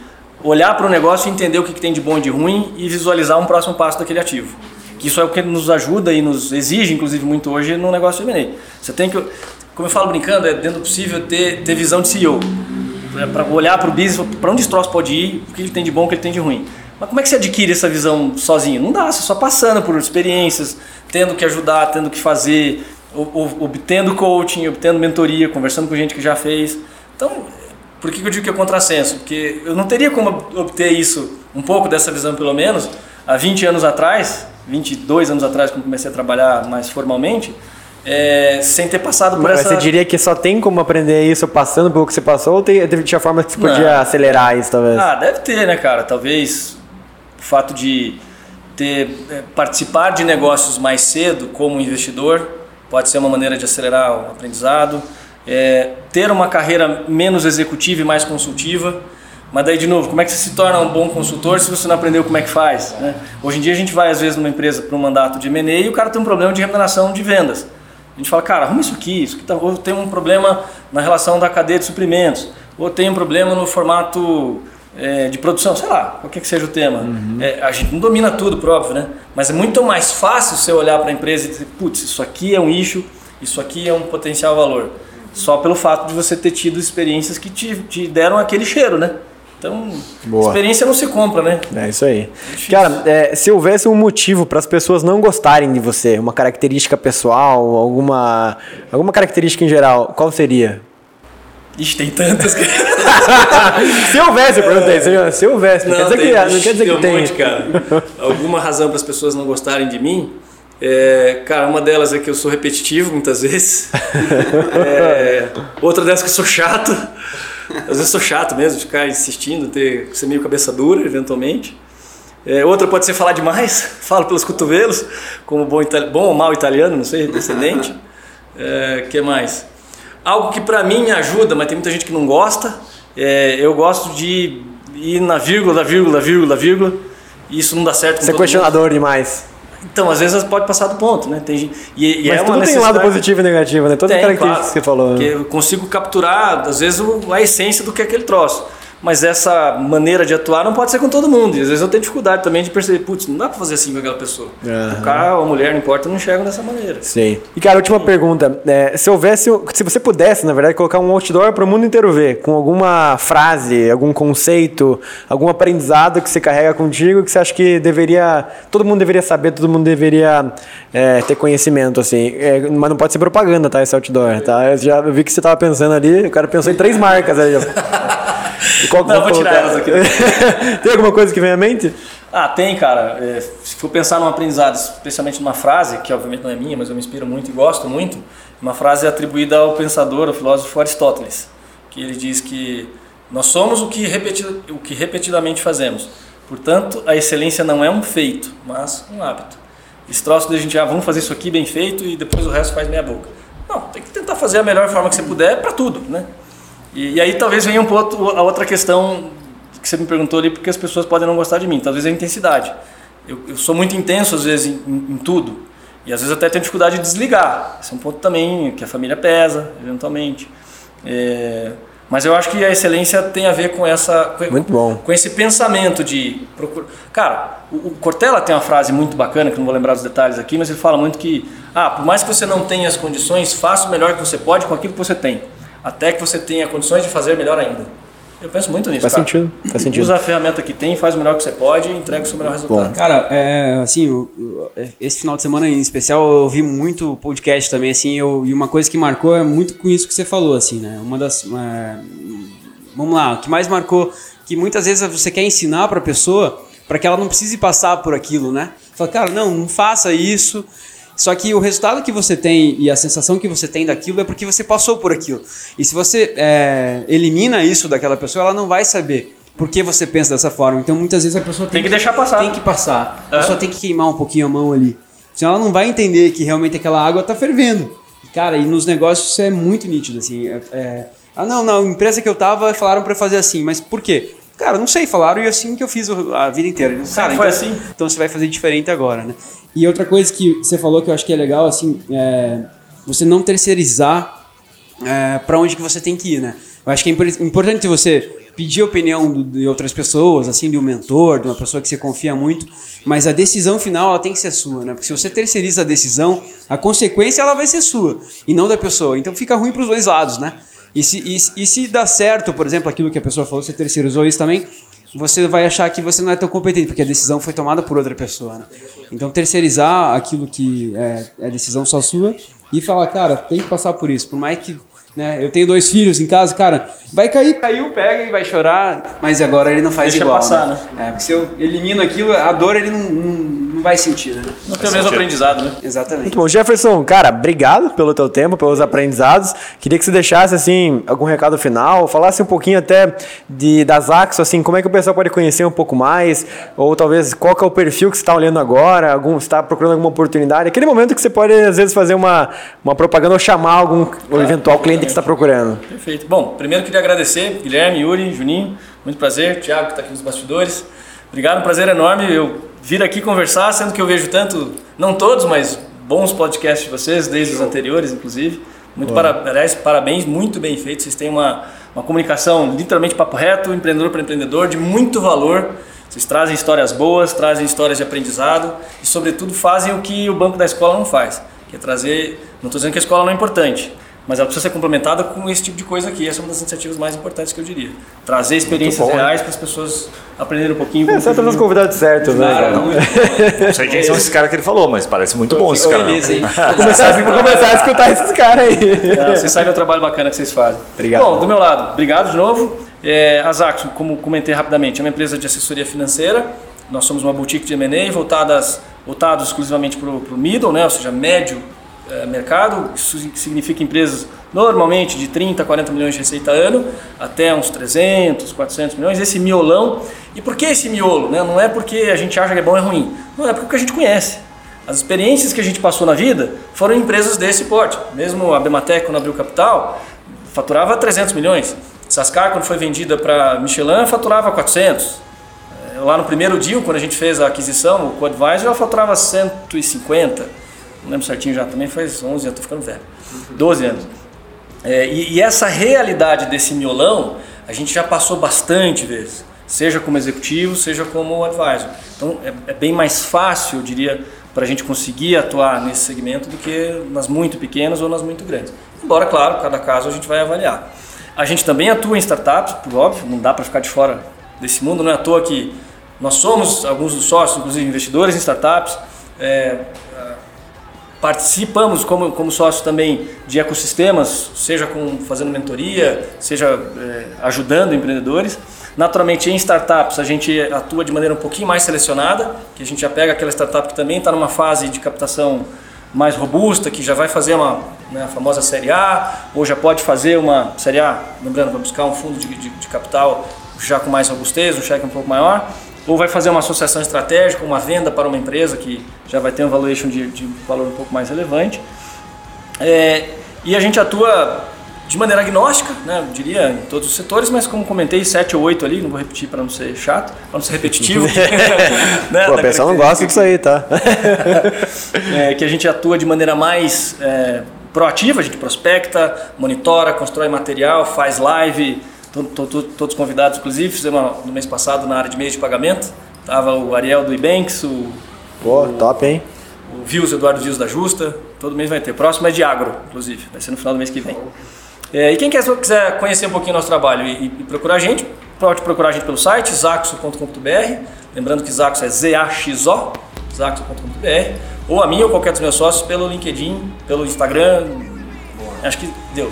olhar para o negócio e entender o que, que tem de bom e de ruim e visualizar um próximo passo daquele ativo. Que isso é o que nos ajuda e nos exige, inclusive, muito hoje no negócio de M&A. Você tem que, como eu falo brincando, é dentro do possível ter, ter visão de CEO. Para olhar para o business, para onde esse troço pode ir, o que ele tem de bom, o que ele tem de ruim. Mas como é que você adquire essa visão sozinho? Não dá, você só passando por experiências, tendo que ajudar, tendo que fazer, obtendo coaching, obtendo mentoria, conversando com gente que já fez. Então, por que eu digo que é contrassenso? Porque eu não teria como obter isso, um pouco dessa visão pelo menos, há 20 anos atrás, 22 anos atrás, quando comecei a trabalhar mais formalmente, é, sem ter passado por Mas essa... você diria que só tem como aprender isso passando pelo que você passou ou tem, teve- tinha forma que você podia Não. acelerar isso, talvez? Ah, deve ter, né, cara? Talvez o fato de ter é, participar de negócios mais cedo como investidor pode ser uma maneira de acelerar o aprendizado. É, ter uma carreira menos executiva e mais consultiva. Mas daí, de novo, como é que você se torna um bom consultor se você não aprendeu como é que faz? né? Hoje em dia a gente vai, às vezes, numa empresa para um mandato de M&A e o cara tem um problema de remuneração de vendas. A gente fala, cara, arruma isso aqui, isso aqui tá, ou tem um problema na relação da cadeia de suprimentos, ou tem um problema no formato é, de produção, sei lá, qualquer que seja o tema. É, a gente não domina tudo, por óbvio, né? Mas é muito mais fácil você olhar para a empresa e dizer, putz, isso aqui é um issue, isso aqui é um potencial valor. Só pelo fato de você ter tido experiências que te, te deram aquele cheiro, né? Então, Boa. experiência não se compra, né? É isso aí. difícil. Cara, é, se houvesse um motivo para as pessoas não gostarem de você, uma característica pessoal, alguma, alguma característica em geral, qual seria? Ixi, tem tantas que... se houvesse, eu perguntei, se, se houvesse, não, quer dizer tem, que, não quer dizer tem que um tem. monte, cara. Alguma razão para as pessoas não gostarem de mim? É, cara, uma delas é que eu sou repetitivo muitas vezes. É, outra delas é que eu sou chato. Às vezes sou chato mesmo, de ficar insistindo, ter ser meio cabeça dura, eventualmente. É, outra pode ser falar demais, falo pelos cotovelos, como bom, bom ou mal italiano, não sei, descendente. É, que mais? Algo que para mim me ajuda, mas tem muita gente que não gosta. É, eu gosto de ir na vírgula, vírgula, vírgula, vírgula. E isso não dá certo com Você é todo mundo. questionador demais. Então, às vezes pode passar do ponto, né? Tem, e, e Mas é tudo tem um lado positivo e negativo, né? Todas as características claro, que você falou. né? Eu consigo capturar, às vezes, a essência do que é aquele troço. Mas essa maneira de atuar não pode ser com todo mundo. E às vezes eu tenho dificuldade também de perceber, putz, não dá pra fazer assim com aquela pessoa. Aham. O cara ou a mulher, não importa, não enxergam dessa maneira. Sei. E cara, última pergunta. É, se houvesse, se você pudesse, na verdade, colocar um outdoor para o mundo inteiro ver, com alguma frase, algum conceito, algum aprendizado que você carrega contigo, que você acha que deveria, todo mundo deveria saber, todo mundo deveria é, ter conhecimento, assim. É, mas não pode ser propaganda, tá? Esse outdoor, tá? Eu já vi que você tava pensando ali, o cara pensou em três marcas aí. E Qual que Não, vou tirar elas aqui. Tem alguma coisa que vem à mente? Ah, tem, cara. É, se for pensar num aprendizado, especialmente numa frase, que obviamente não é minha, mas eu me inspiro muito e gosto muito, uma frase atribuída ao pensador, ao filósofo Aristóteles, que ele diz que nós somos o que, repeti o que repetidamente fazemos. Portanto, a excelência não é um feito, mas um hábito. Esse troço de a gente, ah, vamos fazer isso aqui bem feito e depois o resto faz meia boca. Não, tem que tentar fazer a melhor forma que você puder para tudo, né? E, e aí talvez venha um pouco a outra questão que você me perguntou ali, porque as pessoas podem não gostar de mim. Talvez a intensidade. Eu, eu sou muito intenso às vezes em, em- em tudo. E às vezes até tenho dificuldade de desligar. Esse é um ponto também que a família pesa, eventualmente. É, Mas eu acho que a excelência tem a ver com essa com, Muito bom. com esse pensamento de procurar. Cara, o, o Cortella tem uma frase muito bacana que não vou lembrar os detalhes aqui, mas ele fala muito que ah, por mais que você não tenha as condições, faça o melhor que você pode com aquilo que você tem, até que você tenha condições de fazer melhor ainda. Eu penso muito nisso. Faz cara. sentido, faz sentido. Usa a ferramenta que tem, faz o melhor que você pode e entrega o seu melhor resultado. Cara, é, assim, o- o- esse final de semana em especial eu ouvi muito podcast também, assim, eu, e uma coisa que marcou é muito com isso que você falou, assim, né? Uma das. é, vamos lá, o que mais marcou, que muitas vezes você quer ensinar pra pessoa para que ela não precise passar por aquilo, né? Fala, cara, não, não faça isso. Só que o resultado que você tem e a sensação que você tem daquilo é porque você passou por aquilo. E se você é, elimina isso daquela pessoa, ela não vai saber por que você pensa dessa forma. Então muitas vezes a pessoa tem, Tem que deixar passar. Tem que passar. A É. pessoa tem que queimar um pouquinho a mão ali. Senão ela não vai entender que realmente aquela água tá fervendo. Cara, e nos negócios isso é muito nítido, assim. é- é, ah, não, na empresa que eu tava falaram pra fazer assim, mas por quê? Cara, não sei, falaram e assim que eu fiz a vida inteira. Cara, foi então, assim? Então você vai fazer diferente agora, né? E outra coisa que você falou que eu acho que é legal, assim, é você não terceirizar é, para onde que você tem que ir, né? Eu acho que é impor- importante você pedir a opinião de outras pessoas, assim, de um mentor, de uma pessoa que você confia muito, mas a decisão final ela tem que ser sua, né? Porque se você terceiriza a decisão, a consequência ela vai ser sua e não da pessoa. Então fica ruim para os dois lados, né? E se, e, e se dá certo, por exemplo, aquilo que a pessoa falou, você terceirizou isso também, você vai achar que você não é tão competente, porque a decisão foi tomada por outra pessoa, né? Então terceirizar aquilo que é, é decisão só sua e falar, cara, tem que passar por isso, por mais que né, eu tenho dois filhos em casa, cara, vai cair, caiu, pega e vai chorar, mas agora ele não faz Deixa igual, passar, né? É, porque se eu elimino aquilo, a dor ele não, não, não vai sentir, né? Não tem o mesmo aprendizado, né? Exatamente. Muito bom. Jefferson, cara, obrigado pelo teu tempo, pelos aprendizados. Queria que você deixasse, assim, algum recado final, falasse um pouquinho até de, das Axo, assim, como é que o pessoal pode conhecer um pouco mais, ou talvez qual que é o perfil que você está olhando agora, algum, você está procurando alguma oportunidade, aquele momento que você pode, às vezes, fazer uma, uma propaganda ou chamar algum o eventual cliente que você está procurando. Perfeito. Bom, primeiro queria agradecer, Guilherme, Yuri, Juninho, muito prazer, Thiago que está aqui nos bastidores. Obrigado, um prazer enorme eu vir aqui conversar, sendo que eu vejo tanto, não todos, mas bons podcasts de vocês, desde os anteriores, inclusive. Muito para, aliás, parabéns, muito bem feito. Vocês têm uma, uma comunicação literalmente papo reto, empreendedor para empreendedor, de muito valor. Vocês trazem histórias boas, trazem histórias de aprendizado e, sobretudo, fazem o que o banco da escola não faz, que é trazer. Não estou dizendo que a escola não é importante, mas ela precisa ser complementada com esse tipo de coisa aqui. Essa é uma das iniciativas mais importantes que eu diria. Trazer experiências bom, né? reais para as pessoas aprenderem um pouquinho. É, você tá nos convidados certos, né? Cara, Não sei quem são esses caras que ele falou, mas parece muito bom esse cara. beleza, hein? Vou começar, vou começar a escutar esses caras aí. É, vocês sabem o trabalho bacana que vocês fazem. Obrigado. Bom, do meu lado, obrigado de novo. É, a Zaxo, como comentei rapidamente, é uma empresa de assessoria financeira. Nós somos uma boutique de M&A voltadas, voltados exclusivamente para o middle, né? ou seja, médio mercado. Isso significa empresas normalmente de 30, 40 milhões de receita ano, até uns 300, 400 milhões. Esse miolão. E por que esse miolo? Né? Não é porque a gente acha que é bom ou é ruim. Não, é porque a gente conhece. As experiências que a gente passou na vida foram em empresas desse porte. Mesmo a Bematec, quando abriu capital, faturava 300 milhões. Sascar, quando foi vendida para Michelin, faturava 400. É, Lá no primeiro deal, quando a gente fez a aquisição, o CoAdvisor, ela faturava 150. Não lembro certinho já, também faz 11 anos, estou ficando velho. 12 anos. É, e, e essa realidade desse miolão, a gente já passou bastante vezes, seja como executivo, seja como advisor. Então é, é bem mais fácil, eu diria, para a gente conseguir atuar nesse segmento do que nas muito pequenas ou nas muito grandes. Embora, claro, cada caso a gente vai avaliar. A gente também atua em startups, por óbvio, não dá para ficar de fora desse mundo, não é à toa que nós somos, alguns dos sócios, inclusive investidores em startups, é, participamos como, como sócios também de ecossistemas, seja com, fazendo mentoria, seja é, ajudando empreendedores. Naturalmente, em startups, a gente atua de maneira um pouquinho mais selecionada, que a gente já pega aquela startup que também está numa fase de captação mais robusta, que já vai fazer uma né, famosa série A, ou já pode fazer uma série A, lembrando, vai buscar um fundo de, de, de capital já com mais robustez, um cheque um pouco maior, ou vai fazer uma associação estratégica, uma venda para uma empresa que já vai ter um valuation de, de valor um pouco mais relevante. É, e a gente atua de maneira agnóstica, né, eu diria, em todos os setores, mas como comentei, 7 ou 8 ali, não vou repetir para não ser chato, para não ser repetitivo. né, Pô, da o pessoal não gosta disso aí, tá? é, que a gente atua de maneira mais é, proativa, a gente prospecta, monitora, constrói material, faz live, to- to- to- todos convidados, inclusive, fizemos no mês passado na área de meios de pagamento, tava o Ariel do Ibanks, o, Pô, top, hein? o Vils, Eduardo Vils da Justa, todo mês vai ter. Próximo é de agro, inclusive, vai ser no final do mês que vem. É, e quem quiser conhecer um pouquinho o nosso trabalho e, e procurar a gente, pode procurar a gente pelo site zaxo.com.br, lembrando que Zaxo é Z-A-X-O, zaxo.com.br, ou a mim ou qualquer dos meus sócios pelo LinkedIn, pelo Instagram, acho que deu.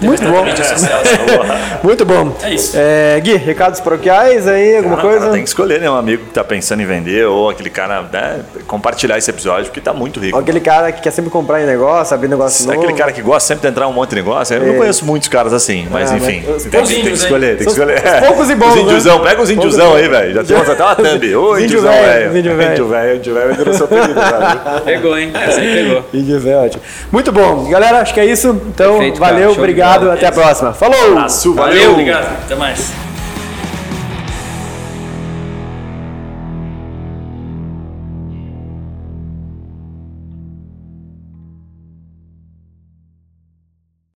Muito bom. social, assim. Muito bom. É isso. É, Gui, recados paroquiais aí, alguma Cara, coisa? cara, tem que escolher, né? Um amigo que tá pensando em vender ou aquele cara, né? Compartilhar esse episódio, porque tá muito rico. Ou Aquele cara que quer sempre comprar em negócio, abrir negócio novo. Aquele cara que gosta sempre de entrar em um monte de negócio. Eu não conheço muitos caras assim, mas Ah, enfim. mas os Tem, tem, que escolher, tem que escolher. os poucos e bons, Os né? pega os e aí, velho. Já temos até uma thumb. Ô, Índio índiozão, velho, velho. índio velho. Índio velho, índio velho, virou seu apelido, velho. Pegou, hein? Essa aí pegou. Vídeo é ótimo. Muito bom. Galera, acho que é isso. Então, valeu, de obrigado. Até a próxima. Falou! Abraço, Valeu, valeu. obrigado. Até mais.